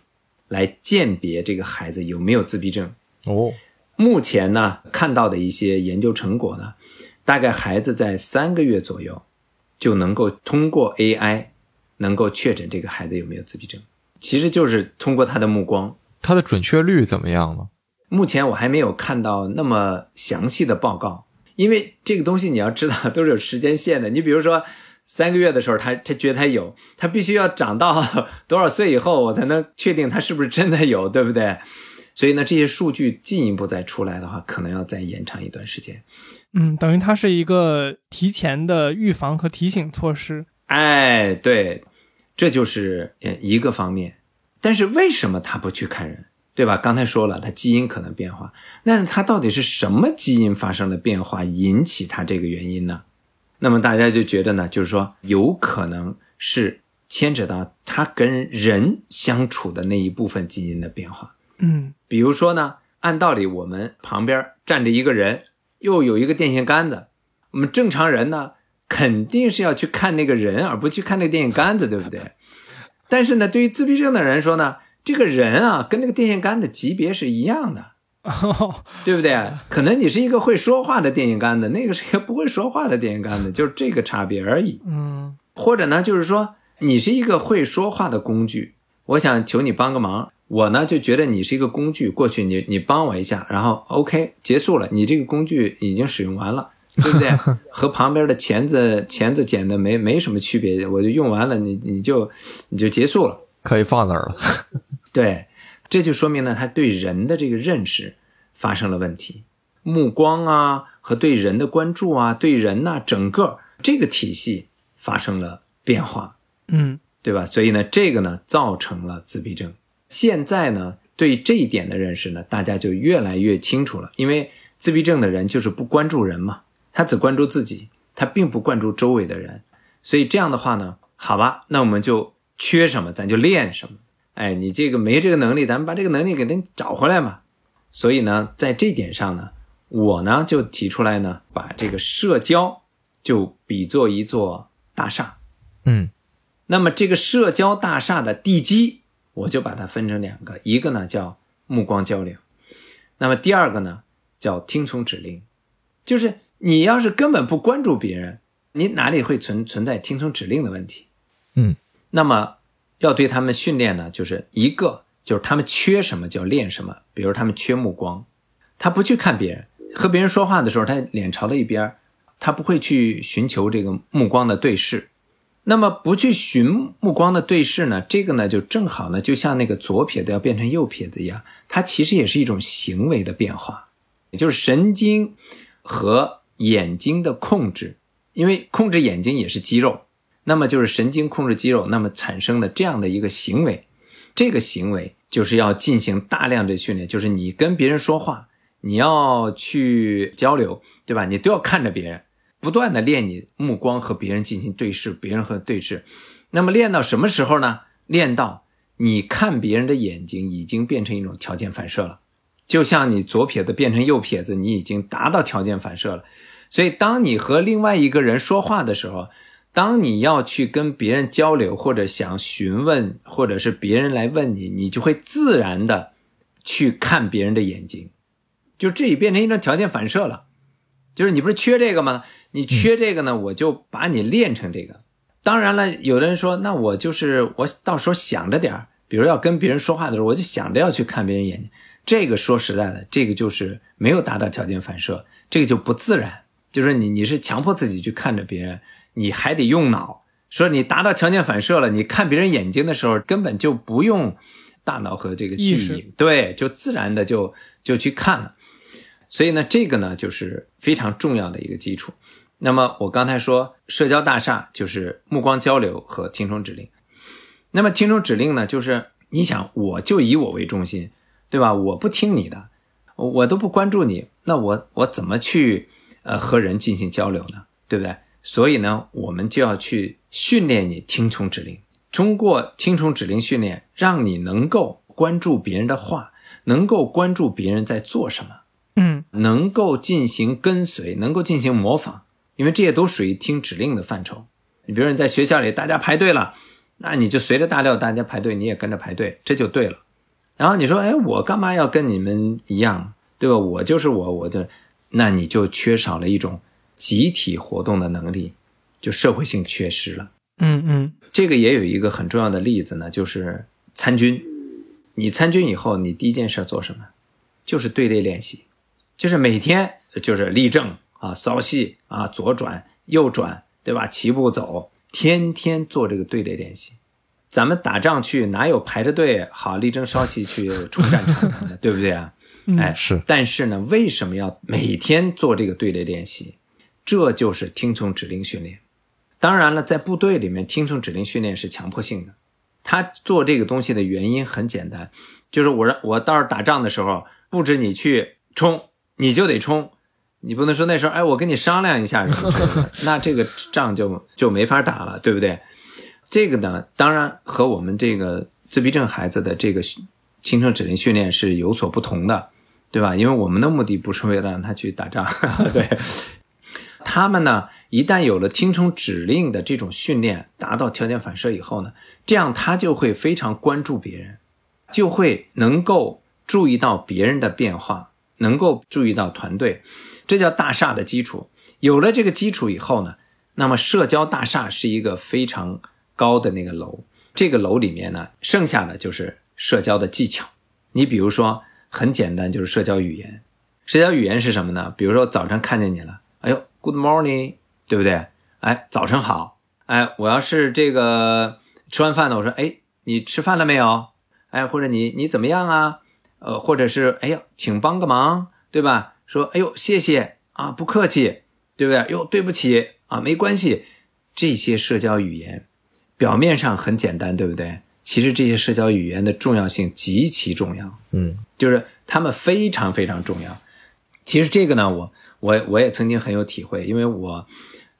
[SPEAKER 1] 来鉴别这个孩子有没有自闭症。
[SPEAKER 2] 哦，
[SPEAKER 1] 目前呢看到的一些研究成果呢，大概孩子在三个月左右就能够通过 AI 能够确诊这个孩子有没有自闭症，其实就是通过他的目光。
[SPEAKER 2] 它的准确率怎么样呢？
[SPEAKER 1] 目前我还没有看到那么详细的报告，因为这个东西你要知道都是有时间线的。你比如说三个月的时候，他他觉得他有，他必须要长到多少岁以后，我才能确定他是不是真的有，对不对？所以呢，这些数据进一步再出来的话，可能要再延长一段时间。
[SPEAKER 3] 嗯，等于它是一个提前的预防和提醒措施。
[SPEAKER 1] 哎，对，这就是呃一个方面。但是为什么他不去看人，对吧？刚才说了，他基因可能变化，那他到底是什么基因发生了变化引起他这个原因呢？那么大家就觉得呢，就是说有可能是牵扯到他跟人相处的那一部分基因的变化。
[SPEAKER 3] 嗯
[SPEAKER 1] 比如说呢，按道理我们旁边站着一个人，又有一个电线杆子，我们正常人呢肯定是要去看那个人，而不去看那个电线杆子，对不对？但是呢，对于自闭症的人说呢，这个人啊跟那个电线杆的级别是一样的，
[SPEAKER 3] 哦，
[SPEAKER 1] 对不对？可能你是一个会说话的电线杆子，那个是一个不会说话的电线杆子，就是这个差别而已。
[SPEAKER 3] 嗯
[SPEAKER 1] 或者呢，就是说你是一个会说话的工具，我想求你帮个忙。我呢就觉得你是一个工具，过去你你帮我一下，然后 OK 结束了，你这个工具已经使用完了，对不对？和旁边的钳子钳子剪的没没什么区别，我就用完了，你你就你就结束了。
[SPEAKER 2] 可以放那儿了。
[SPEAKER 1] 对，这就说明呢，他对人的这个认识发生了问题，目光啊和对人的关注啊，对人呐、整个这个体系发生了变化，
[SPEAKER 3] 嗯
[SPEAKER 1] 对吧？所以呢，这个呢造成了自闭症。现在呢，对这一点的认识呢，大家就越来越清楚了，因为自闭症的人就是不关注人嘛，他只关注自己，他并不关注周围的人，所以这样的话呢，好吧，那我们就缺什么咱就练什么。哎，你这个没这个能力，咱们把这个能力给他找回来嘛。所以呢，在这点上呢，我呢就提出来呢，把这个社交就比作一座大厦。
[SPEAKER 2] 嗯
[SPEAKER 1] 那么这个社交大厦的地基，我就把它分成两个，一个呢叫目光交流，那么第二个呢叫听从指令，就是你要是根本不关注别人，你哪里会存存在听从指令的问题？
[SPEAKER 2] 嗯，
[SPEAKER 1] 那么要对他们训练呢，就是一个就是他们缺什么叫练什么，比如他们缺目光，他不去看别人，和别人说话的时候，他脸朝了一边儿，他不会去寻求这个目光的对视。那么不去寻目光的对视呢，这个呢就正好呢，就像那个左撇子要变成右撇子一样，它其实也是一种行为的变化，也就是神经和眼睛的控制，因为控制眼睛也是肌肉，那么就是神经控制肌肉，那么产生的这样的一个行为，这个行为就是要进行大量的训练，就是你跟别人说话，你要去交流，对吧？你都要看着别人。不断的练你目光和别人进行对视，别人和对视，那么练到什么时候呢？练到你看别人的眼睛已经变成一种条件反射了，就像你左撇子变成右撇子，你已经达到条件反射了。所以，当你和另外一个人说话的时候，当你要去跟别人交流，或者想询问，或者是别人来问你，你就会自然的去看别人的眼睛，就这也变成一种条件反射了。就是你不是缺这个吗？你缺这个呢，我就把你练成这个。当然了，有的人说，那我就是我到时候想着点儿，比如要跟别人说话的时候，我就想着要去看别人眼睛。这个说实在的，这个就是没有达到条件反射，这个就不自然。就是你你是强迫自己去看着别人，你还得用脑。说你达到条件反射了，你看别人眼睛的时候，根本就不用大脑和这个记忆，对，就自然的就就去看了。所以呢，这个呢就是非常重要的一个基础。那么我刚才说，社交大厦就是目光交流和听从指令。那么听从指令呢，就是你想，我就以我为中心，对吧？我不听你的，我都不关注你，那我我怎么去呃和人进行交流呢？对不对？所以呢，我们就要去训练你听从指令，通过听从指令训练，让你能够关注别人的话，能够关注别人在做什么，
[SPEAKER 3] 嗯
[SPEAKER 1] 能够进行跟随，能够进行模仿，因为这些都属于听指令的范畴。你比如你在学校里，大家排队了，那你就随着大料，大家排队，你也跟着排队，这就对了。然后你说，哎，我干嘛要跟你们一样，对吧？我就是我，我就，那你就缺少了一种集体活动的能力，就社会性缺失了。
[SPEAKER 3] 嗯嗯
[SPEAKER 1] 这个也有一个很重要的例子呢，就是参军。你参军以后，你第一件事做什么？就是队列练习，就是每天就是立正啊、稍息啊、左转、右转，对吧？齐步走，天天做这个队列练习。咱们打仗去哪有排着队好立正稍息去 冲战场的，对不对啊？
[SPEAKER 3] 嗯
[SPEAKER 1] 哎，
[SPEAKER 2] 是
[SPEAKER 1] 但是呢，为什么要每天做这个队列练习？这就是听从指令训练。当然了，在部队里面，听从指令训练是强迫性的。他做这个东西的原因很简单，就是我让我到时候打仗的时候，布置你去冲，你就得冲，你不能说那时候哎，我跟你商量一下什么的，那这个仗就就没法打了，对不对？这个呢，当然和我们这个自闭症孩子的这个听从指令训练是有所不同的，对吧？因为我们的目的不是为了让他去打仗，对。他们呢，一旦有了听从指令的这种训练，达到条件反射以后呢，这样他就会非常关注别人，就会能够注意到别人的变化，能够注意到团队，这叫大厦的基础。有了这个基础以后呢，那么社交大厦是一个非常高的那个楼，这个楼里面呢，剩下的就是社交的技巧。你比如说，很简单，就是社交语言。社交语言是什么呢？比如说早晨看见你了，哎呦，Good morning，对不对？哎，早晨好。哎，我要是这个吃完饭了，我说，哎，你吃饭了没有？哎，或者你你怎么样啊？呃，或者是哎呀，请帮个忙，对吧？说，哎呦，谢谢啊，不客气，对不对？哟，对不起啊，没关系。这些社交语言表面上很简单，对不对？其实这些社交语言的重要性极其重要。
[SPEAKER 2] 嗯
[SPEAKER 1] 就是他们非常非常重要。其实这个呢，我我我也曾经很有体会，因为我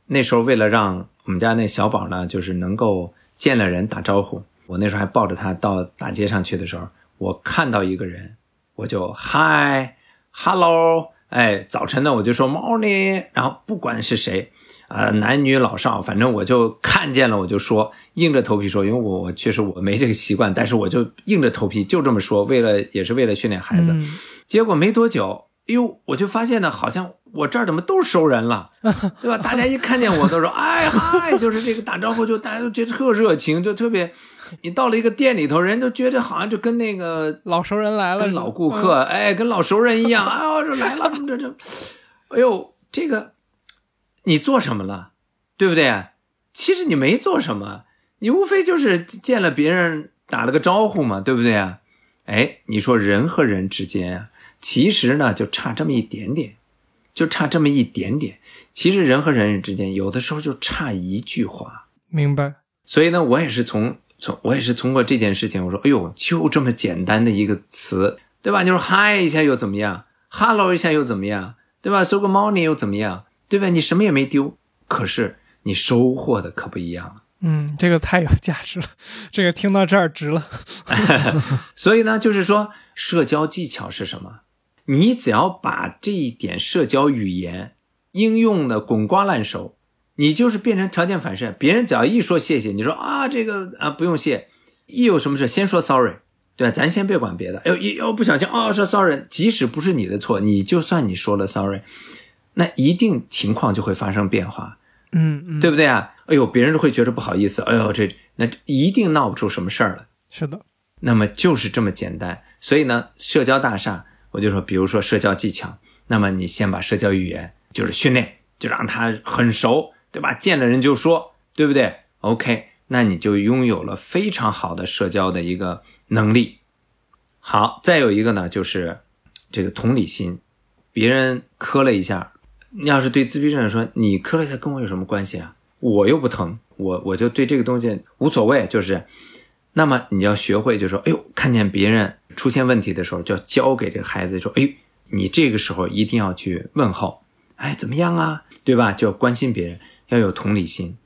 [SPEAKER 1] 那时候为了让我们家那小宝呢，就是能够见了人打招呼，我那时候还抱着他到大街上去的时候，我看到一个人，我就嗨，hello，哎，早晨呢我就说 morning，然后不管是谁。啊、男女老少，反正我就看见了，我就说，硬着头皮说，因为我我确实我没这个习惯，但是我就硬着头皮就这么说，为了也是为了训练孩子。
[SPEAKER 3] 嗯
[SPEAKER 1] 结果没多久，哎呦，我就发现呢，好像我这儿怎么都是熟人了，对吧？大家一看见我都说，哎嗨，就是这个打招呼，就大家都觉得特热情，就特别。你到了一个店里头，人都觉得好像就跟那个
[SPEAKER 3] 老熟人来了，
[SPEAKER 1] 跟老顾客，哎，跟老熟人一样，哎呦，这来了，这这，哎呦，这个你做什么了，对不对？其实你没做什么，你无非就是见了别人打了个招呼嘛，对不对啊？哎，你说人和人之间啊，其实呢就差这么一点点，就差这么一点点。其实人和人之间有的时候就差一句话。
[SPEAKER 3] 明白，
[SPEAKER 1] 所以呢，我也是从从我也是通过这件事情，我说，哎呦，就这么简单的一个词，对吧？你说嗨一下又怎么样？hello 一下又怎么样？对吧？说个 morning 又怎么样？对吧？你什么也没丢，可是你收获的可不一样了。
[SPEAKER 3] 嗯，这个太有价值了，这个听到这儿值了。
[SPEAKER 1] 所以呢，就是说，社交技巧是什么？你只要把这一点社交语言应用的滚瓜烂熟，你就是变成条件反射。别人只要一说谢谢，你说啊这个啊不用谢，一有什么事先说 sorry，对吧？咱先别管别的。哎呦，一要不小心啊说 sorry，即使不是你的错，你就算你说了 sorry，那一定情况就会发生变化。
[SPEAKER 3] 嗯嗯，
[SPEAKER 1] 对不对啊？哎呦，别人都会觉得不好意思。哎呦，这那一定闹不出什么事儿来。
[SPEAKER 3] 是的，
[SPEAKER 1] 那么就是这么简单。所以呢，社交大厦，我就说，比如说社交技巧，那么你先把社交语言就是训练，就让他很熟，对吧？见了人就说，对不对？OK，那你就拥有了非常好的社交的一个能力。好，再有一个呢，就是这个同理心，别人磕了一下。你要是对自闭症说，你磕了一下跟我有什么关系啊？我又不疼，我我就对这个东西无所谓，就是，那么你要学会，就说，哎呦，看见别人出现问题的时候，就要教给这个孩子说，哎呦，你这个时候一定要去问候，哎，怎么样啊？对吧？就要关心别人，要有同理心。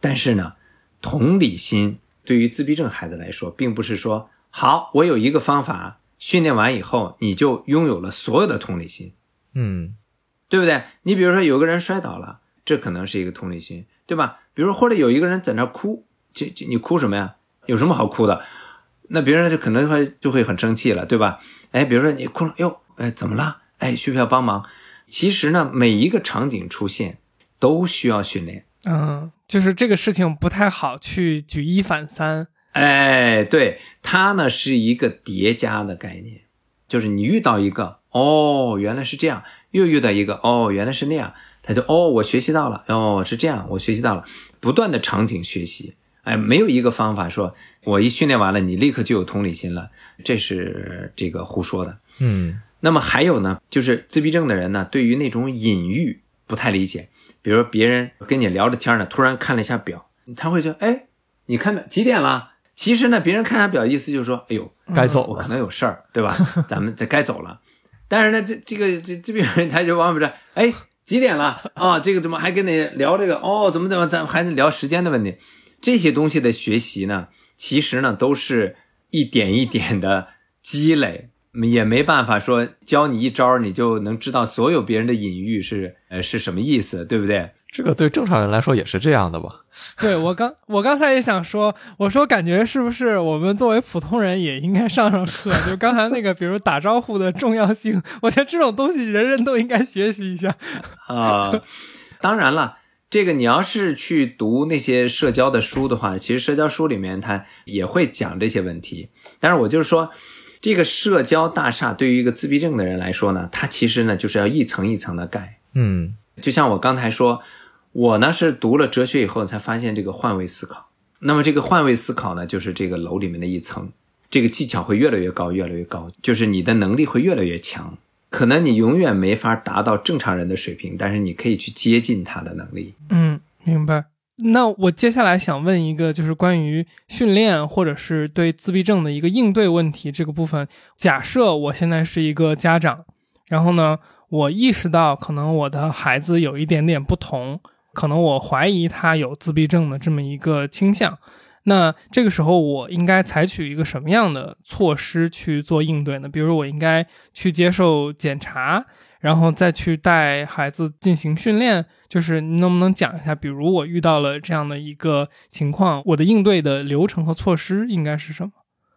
[SPEAKER 1] 但是呢，同理心对于自闭症孩子来说，并不是说好，我有一个方法，训练完以后你就拥有了所有的同理心，
[SPEAKER 2] 嗯
[SPEAKER 1] 对不对？你比如说有个人摔倒了，这可能是一个同理心，对吧？比如或者有一个人在那哭，这这你哭什么呀？有什么好哭的？那别人就可能会就会很生气了，对吧？哎，比如说你哭了，哟，哎，怎么了？哎，需不需要帮忙？其实呢，每一个场景出现都需要训练。
[SPEAKER 3] 嗯，就是这个事情不太好去举一反三。
[SPEAKER 1] 哎，对，它呢是一个叠加的概念，就是你遇到一个，哦，原来是这样，又遇到一个，哦，原来是那样，他就，哦，我学习到了，哦，是这样，我学习到了，不断的场景学习，哎，没有一个方法说我一训练完了，你立刻就有同理心了，这是这个胡说的。
[SPEAKER 2] 嗯
[SPEAKER 1] 那么还有呢，就是自闭症的人呢，对于那种隐喻不太理解。比如别人跟你聊着天呢，突然看了一下表，他会觉得，哎，你看表几点了？其实呢，别人看下表，意思就是说，哎呦，
[SPEAKER 2] 该走了
[SPEAKER 1] 我可能有事儿，对吧？咱们这该走了。但是呢，这这个这这边人他就往往说，哎，几点了？啊、这个怎么还跟你聊这个？哦，怎么怎么，咱们还得聊时间的问题。这些东西的学习呢，其实呢都是一点一点的积累，也没办法说教你一招你就能知道所有别人的隐喻是呃是什么意思，对不对？
[SPEAKER 2] 这个对正常人来说也是这样的吧？
[SPEAKER 3] 对我刚我刚才也想说，我说感觉是不是我们作为普通人也应该上上课？就刚才那个，比如打招呼的重要性，我觉得这种东西人人都应该学习一下。
[SPEAKER 1] 啊、当然了，这个你要是去读那些社交的书的话，其实社交书里面它也会讲这些问题。但是我就是说，这个社交大厦对于一个自闭症的人来说呢，它其实呢就是要一层一层的盖。
[SPEAKER 2] 嗯
[SPEAKER 1] 就像我刚才说，我呢是读了哲学以后才发现这个换位思考。那么这个换位思考呢，就是这个楼里面的一层，这个技巧会越来越高，越来越高，就是你的能力会越来越强。可能你永远没法达到正常人的水平，但是你可以去接近他的能力。
[SPEAKER 3] 嗯，明白。那我接下来想问一个，就是关于训练或者是对自闭症的一个应对问题这个部分。假设我现在是一个家长，然后呢，我意识到可能我的孩子有一点点不同，可能我怀疑他有自闭症的这么一个倾向。那这个时候，我应该采取一个什么样的措施去做应对呢？比如，我应该去接受检查，然后再去带孩子进行训练。就是你能不能讲一下，比如我遇到了这样的一个情况，我的应对的流程和措施应该是什么？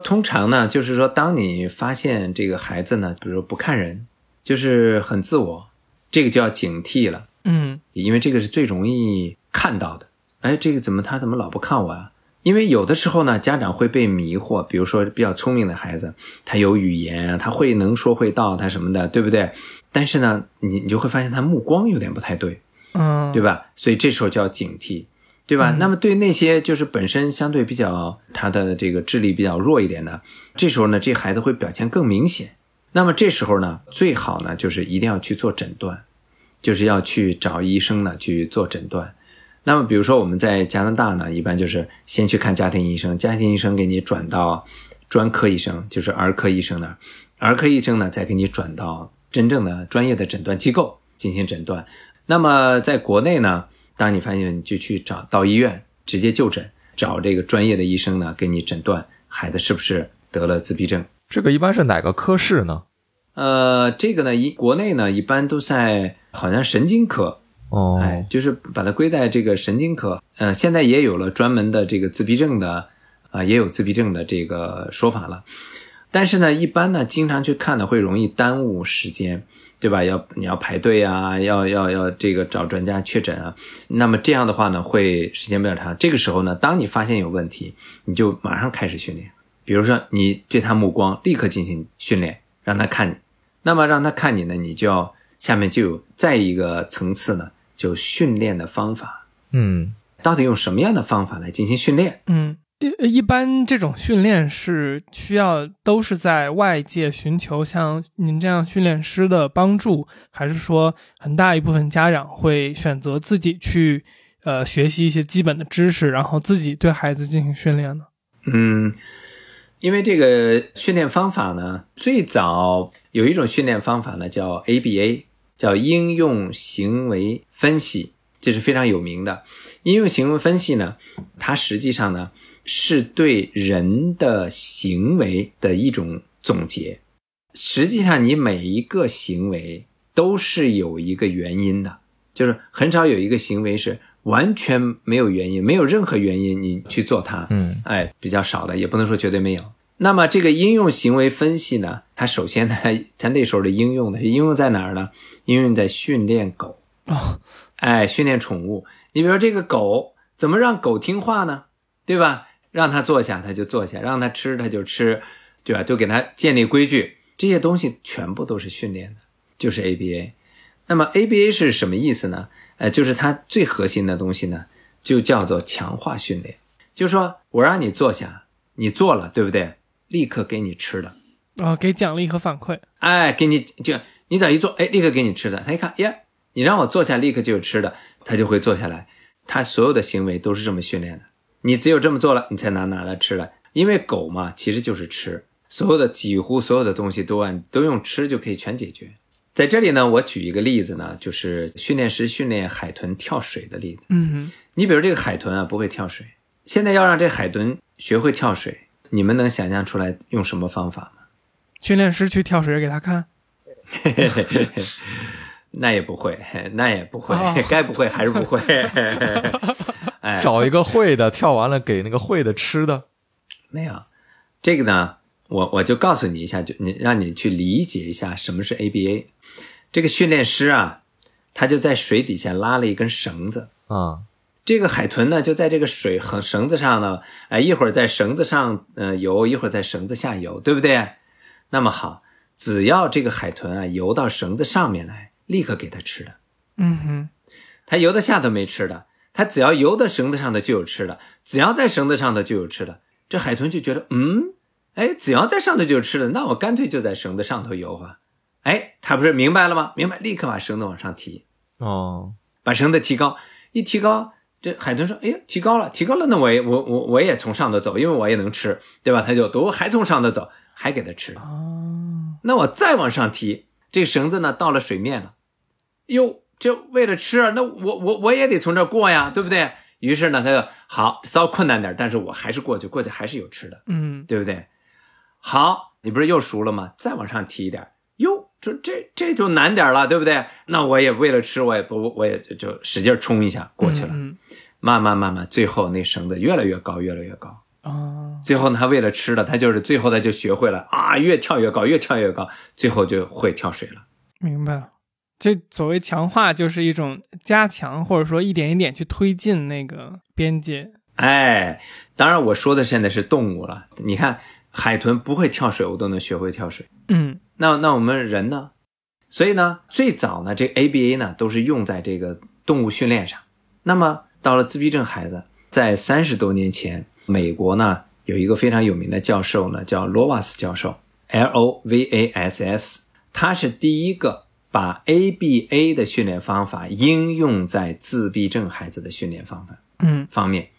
[SPEAKER 1] 通常呢，就是说，当你发现这个孩子呢，比如说不看人，就是很自我，这个就要警惕了，
[SPEAKER 3] 嗯
[SPEAKER 1] 因为这个是最容易看到的。哎，这个怎么他怎么老不看我啊？因为有的时候呢，家长会被迷惑，比如说比较聪明的孩子，他有语言啊，他会能说会道，他什么的，对不对？但是呢，你你就会发现他目光有点不太对，
[SPEAKER 3] 嗯，
[SPEAKER 1] 对吧？所以这时候就要警惕，对吧？
[SPEAKER 3] 嗯
[SPEAKER 1] 那么对那些就是本身相对比较他的这个智力比较弱一点的，这时候呢，这孩子会表现更明显。那么这时候呢，最好呢就是一定要去做诊断，就是要去找医生呢去做诊断。那么比如说我们在加拿大呢，一般就是先去看家庭医生，家庭医生给你转到专科医生，就是儿科医生那儿，儿科医生呢再给你转到真正的专业的诊断机构进行诊断。那么在国内呢，当你发现你就去找到医院直接就诊，找这个专业的医生呢给你诊断孩子是不是得了自闭症。
[SPEAKER 2] 这个一般是哪个科室呢？
[SPEAKER 1] 呃，这个呢，一国内呢一般都在好像神经科，
[SPEAKER 2] 哦，
[SPEAKER 1] 哎，就是把它归在这个神经科。呃，现在也有了专门的这个自闭症的，啊、也有自闭症的这个说法了。但是呢，一般呢，经常去看呢，会容易耽误时间，对吧？要你要排队啊，要要要这个找专家确诊啊。那么这样的话呢，会时间比较长。这个时候呢，当你发现有问题，你就马上开始训练。比如说，你对他目光立刻进行训练，让他看你。那么让他看你呢，你就要下面就有再一个层次呢，就训练的方法，
[SPEAKER 2] 嗯
[SPEAKER 1] 到底用什么样的方法来进行训练？
[SPEAKER 3] 嗯，一一般这种训练是需要都是在外界寻求像您这样训练师的帮助，还是说很大一部分家长会选择自己去呃学习一些基本的知识，然后自己对孩子进行训练呢？
[SPEAKER 1] 嗯，因为这个训练方法呢，最早有一种训练方法呢叫 ABA，叫应用行为分析，这是非常有名的。应用行为分析呢，它实际上呢是对人的行为的一种总结。实际上，你每一个行为都是有一个原因的，就是很少有一个行为是完全没有原因，没有任何原因你去做它。
[SPEAKER 2] 嗯
[SPEAKER 1] 哎，比较少的，也不能说绝对没有。那么这个应用行为分析呢，它首先呢，它那时候的应用呢，应用在哪儿呢？应用在训练狗，
[SPEAKER 3] 哦，
[SPEAKER 1] 哎，训练宠物。你比如说这个狗，怎么让狗听话呢？对吧？让他坐下，他就坐下；让他吃，他就吃，对吧？就给他建立规矩，这些东西全部都是训练的，就是 ABA。那么 ABA 是什么意思呢？呃，就是它最核心的东西呢，就叫做强化训练。就是说我让你坐下，你坐了，对不对？立刻给你吃的，
[SPEAKER 3] 啊，给奖励和反馈。
[SPEAKER 1] 哎，给你就你只要一坐，哎，立刻给你吃的。他一看，耶，你让我坐下，立刻就有吃的，他就会坐下来。他所有的行为都是这么训练的。你只有这么做了，你才能拿来吃了。因为狗嘛，其实就是吃，所有的几乎所有的东西都按都用吃就可以全解决。在这里呢，我举一个例子呢，就是训练师训练海豚跳水的例子。
[SPEAKER 3] 嗯哼，
[SPEAKER 1] 你比如这个海豚啊，不会跳水，现在要让这海豚学会跳水，你们能想象出来用什么方法吗？
[SPEAKER 3] 训练师去跳水给他看。
[SPEAKER 1] 那也不会，那也不会
[SPEAKER 3] 哦，
[SPEAKER 1] 该不会还是不会。哎，
[SPEAKER 2] 找一个会的，跳完了给那个会的吃的。
[SPEAKER 1] 没有这个呢，我我就告诉你一下，就你让你去理解一下什么是 ABA。这个训练师啊，他就在水底下拉了一根绳子，
[SPEAKER 2] 啊，
[SPEAKER 1] 这个海豚呢就在这个水横绳子上呢，哎，一会儿在绳子上呃游，一会儿在绳子下游，对不对？那么好，只要这个海豚啊游到绳子上面来，立刻给它吃的。
[SPEAKER 3] 嗯哼，
[SPEAKER 1] 它游到下头没吃的，它只要游到绳子上的就有吃的，只要在绳子上的就有吃的。这海豚就觉得，嗯，哎，只要在上头就有吃的，那我干脆就在绳子上头游啊。哎，它不是明白了吗？明白，立刻把绳子往上提，
[SPEAKER 2] 哦，
[SPEAKER 1] 把绳子提高，一提高，这海豚说，哎呀，提高了，提高了，那我也我我我也从上头走，因为我也能吃，对吧？它就都还从上头走，还给它吃。
[SPEAKER 3] 哦，
[SPEAKER 1] 那我再往上提，这个绳子呢到了水面了，哟，这为了吃啊，那我我我也得从这儿过呀，对不对？于是呢，他就好稍困难点，但是我还是过去，过去还是有吃的，
[SPEAKER 3] 嗯，
[SPEAKER 1] 对不对？好，你不是又熟了吗？再往上提一点，哟，这这这就难点了，对不对？那我也为了吃，我也不我也就就使劲冲一下过去了，
[SPEAKER 3] 嗯，
[SPEAKER 1] 慢慢慢慢，最后那绳子越来越高，越来越高。
[SPEAKER 3] 哦，
[SPEAKER 1] 最后呢，他为了吃的，他就是最后他就学会了啊，越跳越高，越跳越高，最后就会跳水了。
[SPEAKER 3] 明白了。这所谓强化，就是一种加强，或者说一点一点去推进那个边界。
[SPEAKER 1] 哎，当然我说的现在是动物了。你看，海豚不会跳水，我都能学会跳水。
[SPEAKER 3] 嗯
[SPEAKER 1] 那那我们人呢？所以呢，最早呢，这 ABA 呢都是用在这个动物训练上。那么到了自闭症孩子，在三十多年前，美国呢有一个非常有名的教授呢，叫罗瓦斯教授 （L O V A S S），他是第一个把 ABA 的训练方法应用在自闭症孩子的训练方法
[SPEAKER 3] 嗯。
[SPEAKER 1] 方面，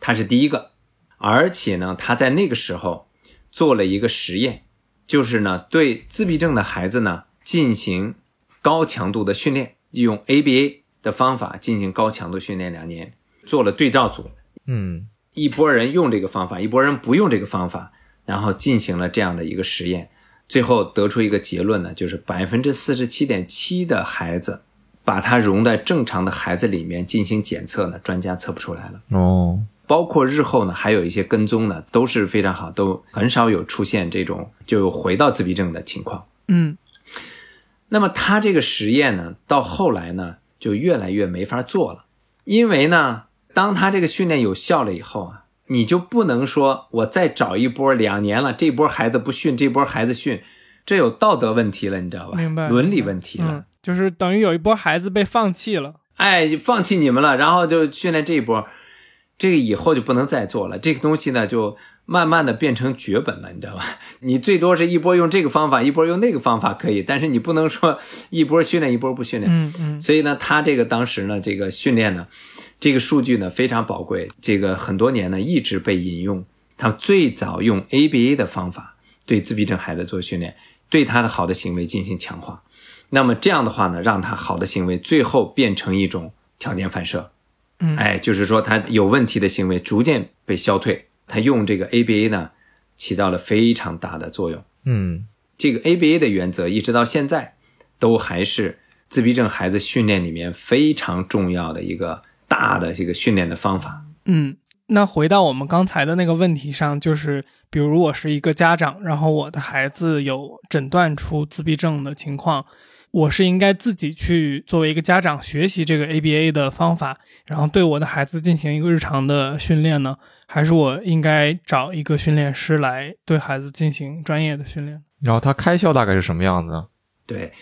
[SPEAKER 1] 他是第一个，而且呢，他在那个时候做了一个实验，就是呢，对自闭症的孩子呢进行高强度的训练，用 ABA 的方法进行高强度训练两年，做了对照组，
[SPEAKER 2] 嗯。
[SPEAKER 1] 一拨人用这个方法，一拨人不用这个方法，然后进行了这样的一个实验，最后得出一个结论呢，就是百分之四十七点七的孩子，把它融在正常的孩子里面进行检测呢，专家测不出来了。
[SPEAKER 2] 哦，
[SPEAKER 1] 包括日后呢，还有一些跟踪呢，都是非常好，都很少有出现这种就回到自闭症的情况。
[SPEAKER 3] 嗯
[SPEAKER 1] 那么他这个实验呢，到后来呢，就越来越没法做了，因为呢，当他这个训练有效了以后啊，你就不能说我再找一波两年了，这波孩子不训，这波孩子训，这有道德问题了，你知道吧？
[SPEAKER 3] 明白
[SPEAKER 1] 伦理问题了。
[SPEAKER 3] 嗯，就是等于有一波孩子被放弃了。
[SPEAKER 1] 哎，放弃你们了，然后就训练这一波，这个以后就不能再做了。这个东西呢，就慢慢的变成绝本了，你知道吧？你最多是一波用这个方法，一波用那个方法可以，但是你不能说一波训练一波不训练。
[SPEAKER 3] 嗯嗯
[SPEAKER 1] 所以呢，他这个当时呢，这个训练呢，这个数据呢非常宝贵，这个很多年呢一直被引用。他最早用 ABA 的方法对自闭症孩子做训练，对他的好的行为进行强化。那么这样的话呢，让他好的行为最后变成一种条件反射，
[SPEAKER 3] 嗯，
[SPEAKER 1] 哎，就是说他有问题的行为逐渐被消退。他用这个 ABA 呢，起到了非常大的作用。
[SPEAKER 2] 嗯
[SPEAKER 1] 这个 ABA 的原则一直到现在，都还是自闭症孩子训练里面非常重要的一个大的这个训练的方法。
[SPEAKER 3] 嗯，那回到我们刚才的那个问题上，就是比如我是一个家长，然后我的孩子有诊断出自闭症的情况，我是应该自己去作为一个家长学习这个 ABA 的方法，然后对我的孩子进行一个日常的训练呢，还是我应该找一个训练师来对孩子进行专业的训练？
[SPEAKER 2] 然后它开销大概是什么样子呢？
[SPEAKER 1] 对，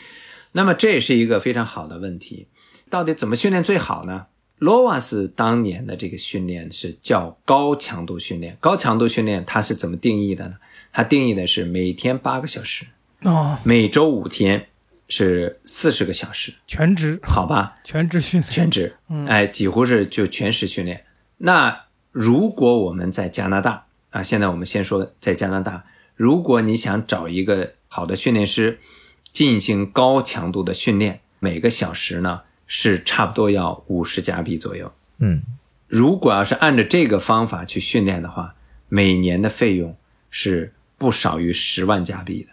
[SPEAKER 1] 那么这也是一个非常好的问题，到底怎么训练最好呢？罗瓦斯当年的这个训练是叫高强度训练，高强度训练它是怎么定义的呢？它定义的是每天八个小时，
[SPEAKER 3] 哦，
[SPEAKER 1] 每周五天是四十个小时，
[SPEAKER 3] 全职，
[SPEAKER 1] 好吧？
[SPEAKER 3] 全职训练，
[SPEAKER 1] 全职，哎，几乎是就全时训练。那如果我们在加拿大啊，现在我们先说在加拿大，如果你想找一个好的训练师进行高强度的训练，每个小时呢是差不多要五十加币左右。
[SPEAKER 2] 嗯
[SPEAKER 1] 如果要是按照这个方法去训练的话，每年的费用是不少于十万加币的。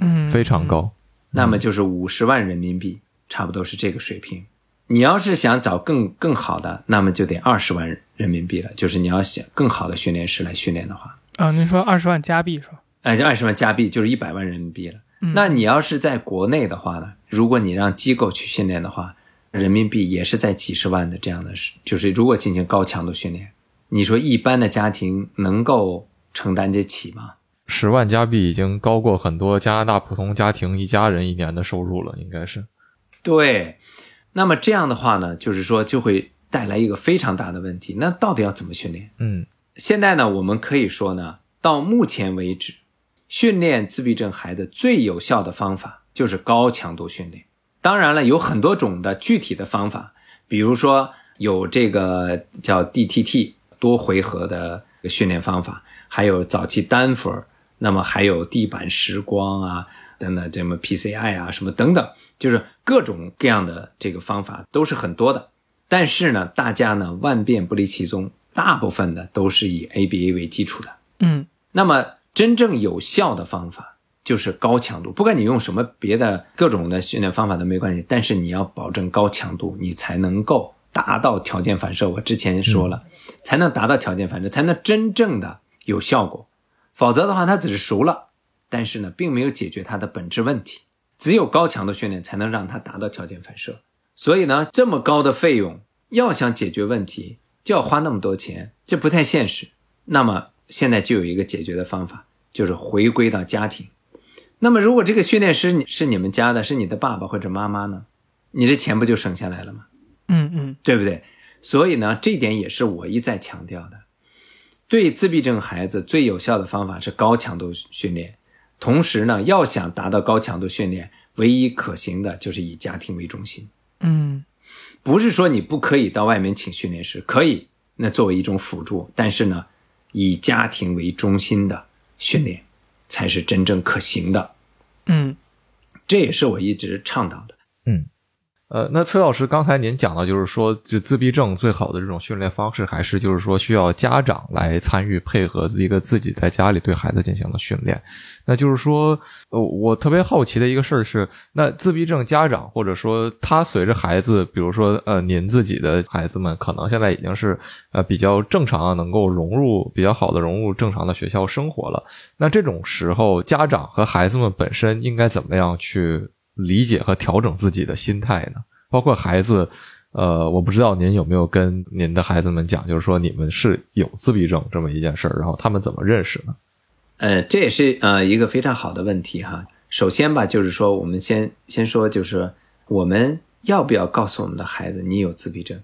[SPEAKER 3] 嗯，
[SPEAKER 2] 非常高。
[SPEAKER 1] 那么就是五十万人民币，差不多是这个水平。你要是想找更更好的，那么就得二十万人民币了。就是你要想更好的训练师来训练的话，
[SPEAKER 3] 啊，您说二十万加币是吧？
[SPEAKER 1] 哎，就二十万加币就是一百万人民币了。那你要是在国内的话呢，如果你让机构去训练的话，人民币也是在几十万的这样的，就是如果进行高强度训练，你说一般的家庭能够承担得起吗？
[SPEAKER 2] 十万加币已经高过很多加拿大普通家庭一家人一年的收入了，应该是。
[SPEAKER 1] 对，那么这样的话呢，就是说就会带来一个非常大的问题。那到底要怎么训练？
[SPEAKER 2] 嗯
[SPEAKER 1] 现在呢，我们可以说呢，到目前为止，训练自闭症孩子最有效的方法就是高强度训练。当然了，有很多种的具体的方法，比如说有这个叫 DTT 多回合的训练方法，还有早期单分儿，那么还有地板时光啊等等，这么 PCI 啊什么等等，就是各种各样的这个方法都是很多的。但是呢，大家呢万变不离其宗，大部分的都是以 ABA 为基础的。
[SPEAKER 3] 嗯
[SPEAKER 1] 那么真正有效的方法就是高强度，不管你用什么别的各种的训练方法都没关系，但是你要保证高强度，你才能够达到条件反射。我之前说了，才能达到条件反射，才能真正的有效果。否则的话，它只是熟了，但是呢，并没有解决它的本质问题。只有高强度训练才能让它达到条件反射。所以呢，这么高的费用，要想解决问题，就要花那么多钱，这不太现实。那么现在就有一个解决的方法，就是回归到家庭。那么如果这个训练师你是你们家的，是你的爸爸或者妈妈呢，你这钱不就省下来了吗？
[SPEAKER 3] 嗯嗯
[SPEAKER 1] 对不对？所以呢，这点也是我一再强调的。对自闭症孩子最有效的方法是高强度训练，同时呢，要想达到高强度训练，唯一可行的就是以家庭为中心。
[SPEAKER 3] 嗯
[SPEAKER 1] 不是说你不可以到外面请训练师，可以，那作为一种辅助，但是呢，以家庭为中心的训练才是真正可行的。
[SPEAKER 3] 嗯
[SPEAKER 1] 这也是我一直倡导的。
[SPEAKER 2] 呃，那崔老师刚才您讲到，就是说，这自闭症最好的这种训练方式，还是就是说需要家长来参与配合一个自己在家里对孩子进行的训练。那就是说，呃，我特别好奇的一个事儿是，那自闭症家长或者说他随着孩子，比如说呃，您自己的孩子们，可能现在已经是呃比较正常，能够融入比较好的融入正常的学校生活了。那这种时候，家长和孩子们本身应该怎么样去理解和调整自己的心态呢？包括孩子，呃，我不知道您有没有跟您的孩子们讲，就是说你们是有自闭症这么一件事儿，然后他们怎么认识呢？
[SPEAKER 1] 呃，这也是呃一个非常好的问题哈。首先吧，就是说我们先先说，就是我们要不要告诉我们的孩子你有自闭症，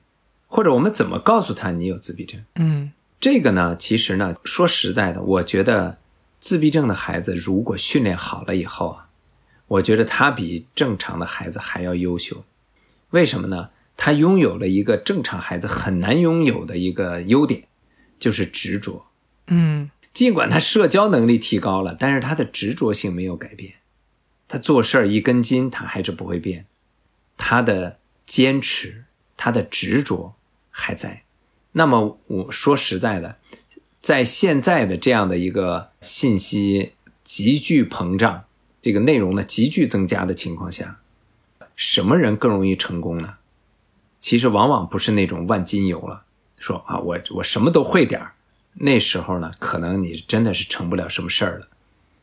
[SPEAKER 1] 或者我们怎么告诉他你有自闭症？
[SPEAKER 3] 嗯
[SPEAKER 1] 这个呢，其实呢，说实在的，我觉得自闭症的孩子如果训练好了以后啊，我觉得他比正常的孩子还要优秀。为什么呢？他拥有了一个正常孩子很难拥有的一个优点，就是执着。
[SPEAKER 3] 嗯
[SPEAKER 1] 尽管他社交能力提高了，但是他的执着性没有改变。他做事儿一根筋，他还是不会变，他的坚持，他的执着还在。那么我说实在的，在现在的这样的一个信息急剧膨胀、这个内容呢急剧增加的情况下，什么人更容易成功呢？其实往往不是那种万金油了，说啊我我什么都会点儿，那时候呢可能你真的是成不了什么事儿了。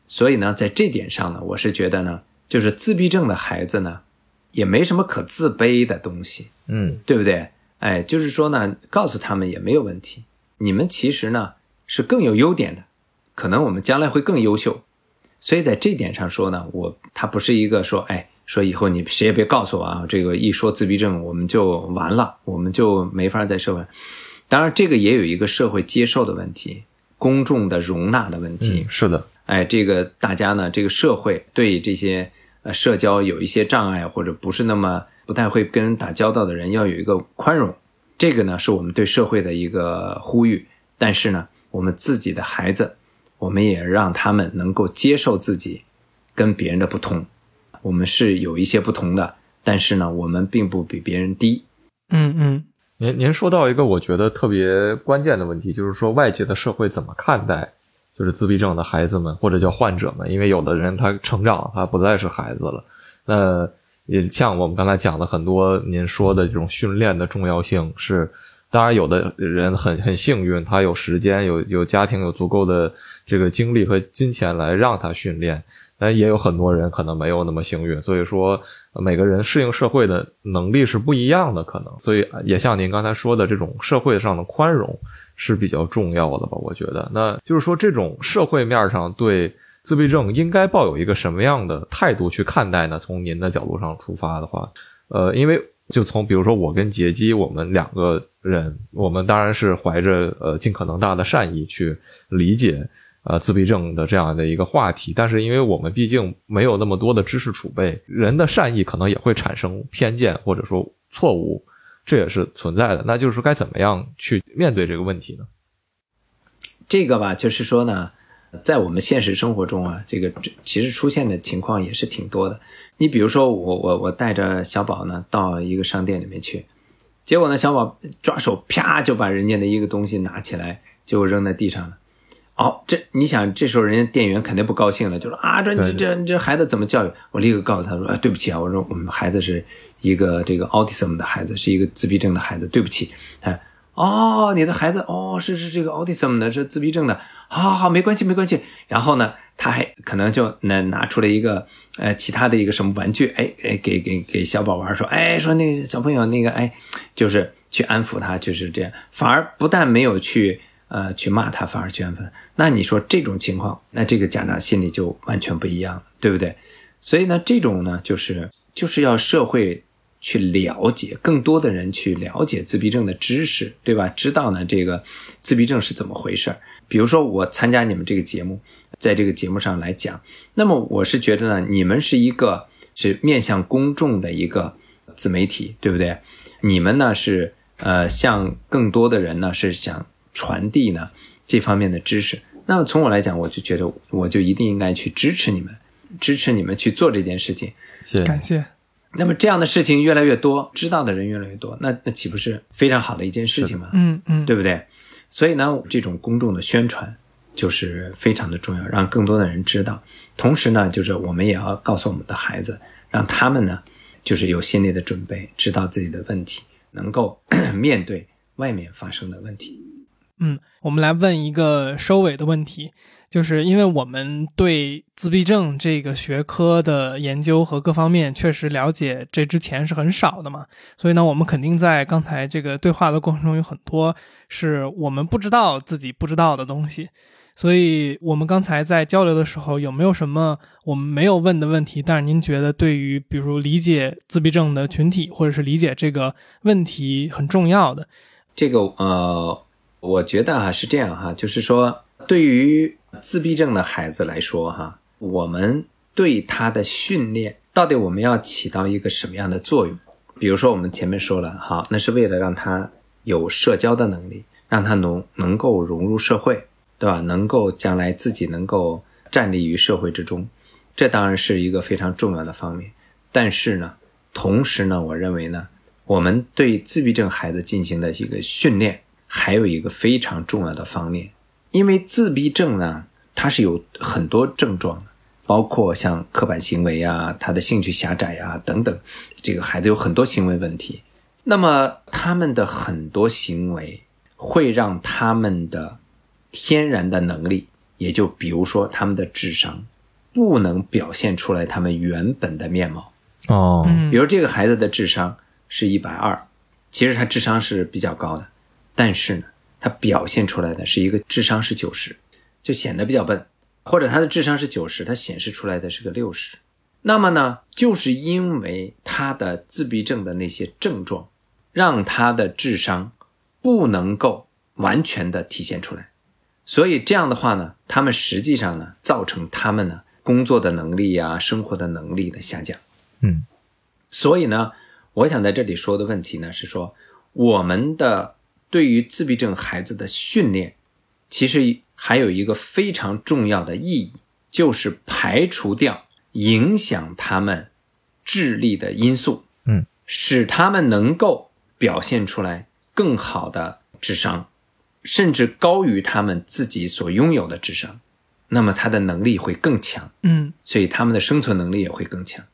[SPEAKER 1] 所以呢，在这点上呢，我是觉得呢，就是自闭症的孩子呢，也没什么可自卑的东西，
[SPEAKER 2] 嗯
[SPEAKER 1] 对不对？哎，就是说呢，告诉他们也没有问题。你们其实呢是更有优点的，可能我们将来会更优秀。所以在这点上说呢，我他不是一个说，哎，说以后你谁也别告诉我啊，这个一说自闭症我们就完了，我们就没法在社会。当然，这个也有一个社会接受的问题，公众的容纳的问题。
[SPEAKER 2] 嗯，是的，
[SPEAKER 1] 哎，这个大家呢，这个社会对这些呃社交有一些障碍，或者不是那么不太会跟人打交道的人，要有一个宽容。这个呢，是我们对社会的一个呼吁。但是呢，我们自己的孩子，我们也让他们能够接受自己跟别人的不同。我们是有一些不同的，但是呢，我们并不比别人低。
[SPEAKER 3] 嗯嗯
[SPEAKER 2] 您您说到一个我觉得特别关键的问题，就是说外界的社会怎么看待就是自闭症的孩子们或者叫患者们，因为有的人他成长他不再是孩子了，那也像我们刚才讲的很多您说的这种训练的重要性是，当然有的人很很幸运，他有时间有有家庭有足够的这个精力和金钱来让他训练。但也有很多人可能没有那么幸运，所以说每个人适应社会的能力是不一样的，可能，所以也像您刚才说的，这种社会上的宽容是比较重要的吧？我觉得，那就是说这种社会面上对自闭症应该抱有一个什么样的态度去看待呢？从您的角度上出发的话，呃，因为就从比如说我跟杰基，我们两个人，我们当然是怀着呃尽可能大的善意去理解。呃，自闭症的这样的一个话题，但是因为我们毕竟没有那么多的知识储备，人的善意可能也会产生偏见或者说错误，这也是存在的。那就是说，该怎么样去面对这个问题呢？
[SPEAKER 1] 这个吧，就是说呢，在我们现实生活中啊，这个其实出现的情况也是挺多的。你比如说，我我我带着小宝呢到一个商店里面去，结果呢，小宝抓手啪就把人家的一个东西拿起来就扔在地上了。哦，这你想，这时候人家店员肯定不高兴了，就说啊，这你这你这孩子怎么教育？我立刻告诉他说，啊，对不起啊，我说我们孩子是一个这个 autism 的孩子，是一个自闭症的孩子，对不起。他哦，你的孩子哦，是是这个 autism 的，是自闭症的，好好好，没关系没关系。然后呢，他还可能就拿拿出了一个呃其他的一个什么玩具，哎哎，给给给小宝玩，说，哎，说那个小朋友那个，哎，就是去安抚他，就是这样，反而不但没有去。呃，去骂他反而圈粉，那你说这种情况，那这个家长心里就完全不一样了，对不对？所以呢，这种呢，就是就是要社会去了解更多的人去了解自闭症的知识，对吧？知道呢这个自闭症是怎么回事比如说我参加你们这个节目，在这个节目上来讲，那么我是觉得呢，你们是一个是面向公众的一个自媒体，对不对？你们呢是呃，向更多的人呢是想。传递呢这方面的知识，那么从我来讲，我就觉得我就一定应该去支持你们，支持你们去做这件事情。
[SPEAKER 2] 谢谢，
[SPEAKER 3] 感谢。
[SPEAKER 1] 那么这样的事情越来越多，知道的人越来越多，那那岂不是非常好的一件事情吗？
[SPEAKER 3] 嗯嗯，
[SPEAKER 1] 对不对？所以呢，这种公众的宣传就是非常的重要，让更多的人知道。同时呢，就是我们也要告诉我们的孩子，让他们呢就是有心理的准备，知道自己的问题，能够 面对外面发生的问题。
[SPEAKER 3] 嗯，我们来问一个收尾的问题，就是因为我们对自闭症这个学科的研究和各方面确实了解，这之前是很少的嘛，所以呢，我们肯定在刚才这个对话的过程中有很多是我们不知道自己不知道的东西，所以我们刚才在交流的时候有没有什么我们没有问的问题？但是您觉得对于比如理解自闭症的群体或者是理解这个问题很重要的？
[SPEAKER 1] 这个呃。我觉得啊是这样哈，就是说，对于自闭症的孩子来说哈，我们对他的训练到底我们要起到一个什么样的作用？比如说我们前面说了，好，那是为了让他有社交的能力，让他能能够融入社会，对吧？能够将来自己能够站立于社会之中。这当然是一个非常重要的方面。但是呢，同时呢，我认为呢，我们对自闭症孩子进行的一个训练，还有一个非常重要的方面，因为自闭症呢，它是有很多症状的，包括像刻板行为啊，他的兴趣狭窄啊等等，这个孩子有很多行为问题。那么他们的很多行为会让他们的天然的能力，也就比如说他们的智商，不能表现出来他们原本的面貌。
[SPEAKER 2] 哦，
[SPEAKER 3] 嗯
[SPEAKER 1] 比如这个孩子的智商是一百二，其实他智商是比较高的，但是呢，他表现出来的是一个智商是九十，就显得比较笨；或者他的智商是九十，他显示出来的是个六十。那么呢，就是因为他的自闭症的那些症状，让他的智商不能够完全的体现出来，所以这样的话呢，他们实际上呢，造成他们呢工作的能力呀、生活的能力的下降。
[SPEAKER 2] 嗯
[SPEAKER 1] 所以呢，我想在这里说的问题呢是说，我们的对于自闭症孩子的训练，其实还有一个非常重要的意义，就是排除掉影响他们智力的因素，
[SPEAKER 2] 嗯，
[SPEAKER 1] 使他们能够表现出来更好的智商，甚至高于他们自己所拥有的智商，那么他的能力会更强。
[SPEAKER 3] 嗯
[SPEAKER 1] 所以他们的生存能力也会更强。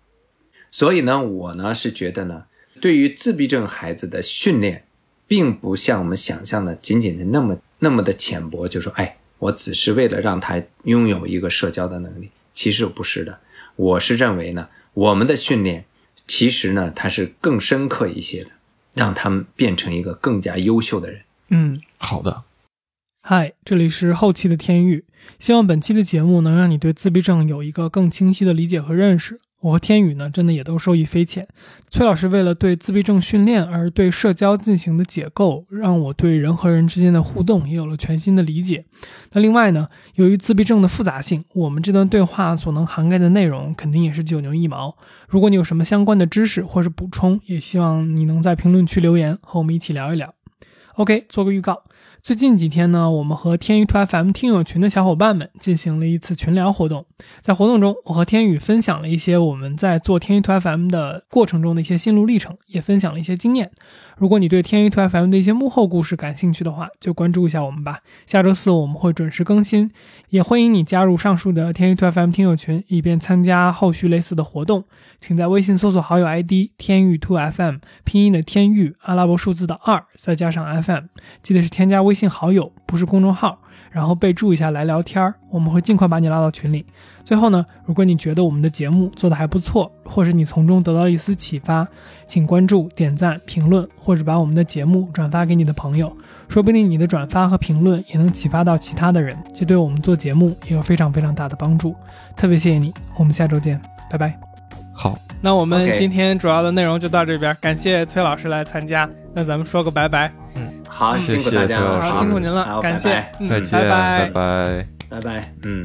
[SPEAKER 1] 所以呢，我呢是觉得呢，对于自闭症孩子的训练，并不像我们想象的仅仅是那么那么的浅薄，就说哎，我只是为了让他拥有一个社交的能力，其实不是的。我是认为呢，我们的训练其实呢，它是更深刻一些的，让他们变成一个更加优秀的人。
[SPEAKER 3] 嗯。
[SPEAKER 2] 好的，
[SPEAKER 3] 嗨，这里是后期的天域，希望本期的节目能让你对自闭症有一个更清晰的理解和认识。我和天宇呢，真的也都受益匪浅。崔老师为了对自闭症训练而对社交进行的解构，让我对人和人之间的互动也有了全新的理解。那另外呢，由于自闭症的复杂性，我们这段对话所能涵盖的内容肯定也是九牛一毛。如果你有什么相关的知识或是补充，也希望你能在评论区留言，和我们一起聊一聊。OK，做个预告。最近几天呢，我们和天娱图 FM 听友群的小伙伴们进行了一次群聊活动。在活动中，我和天宇分享了一些我们在做天娱图 FM 的过程中的一些心路历程，也分享了一些经验。如果你对天宇 to FM 的一些幕后故事感兴趣的话，就关注一下我们吧。下周四我们会准时更新，也欢迎你加入上述的天宇 to FM 听友群，以便参加后续类似的活动。请在微信搜索好友 ID 天域兔 FM，拼音的天域，阿拉伯数字的二，再加上 FM，记得是添加微信好友，不是公众号，然后备注一下来聊天儿，我们会尽快把你拉到群里。最后呢，如果你觉得我们的节目做得还不错，或是你从中得到一丝启发，请关注、点赞、评论，或者把我们的节目转发给你的朋友，说不定你的转发和评论也能启发到其他的人，这对我们做节目也有非常非常大的帮助。特别谢谢你，我们下周见，拜拜。
[SPEAKER 2] 好，
[SPEAKER 3] 那我们今天主要的内容就到这边，感谢崔老师来参加。那咱们说个拜拜，嗯
[SPEAKER 1] 好，
[SPEAKER 2] 谢谢
[SPEAKER 1] 辛苦大家
[SPEAKER 2] 老师。
[SPEAKER 3] 好，辛苦您了，
[SPEAKER 1] 好
[SPEAKER 3] 感谢嗯。
[SPEAKER 2] 再见，
[SPEAKER 3] 拜。
[SPEAKER 2] 拜拜。
[SPEAKER 1] 拜拜，嗯。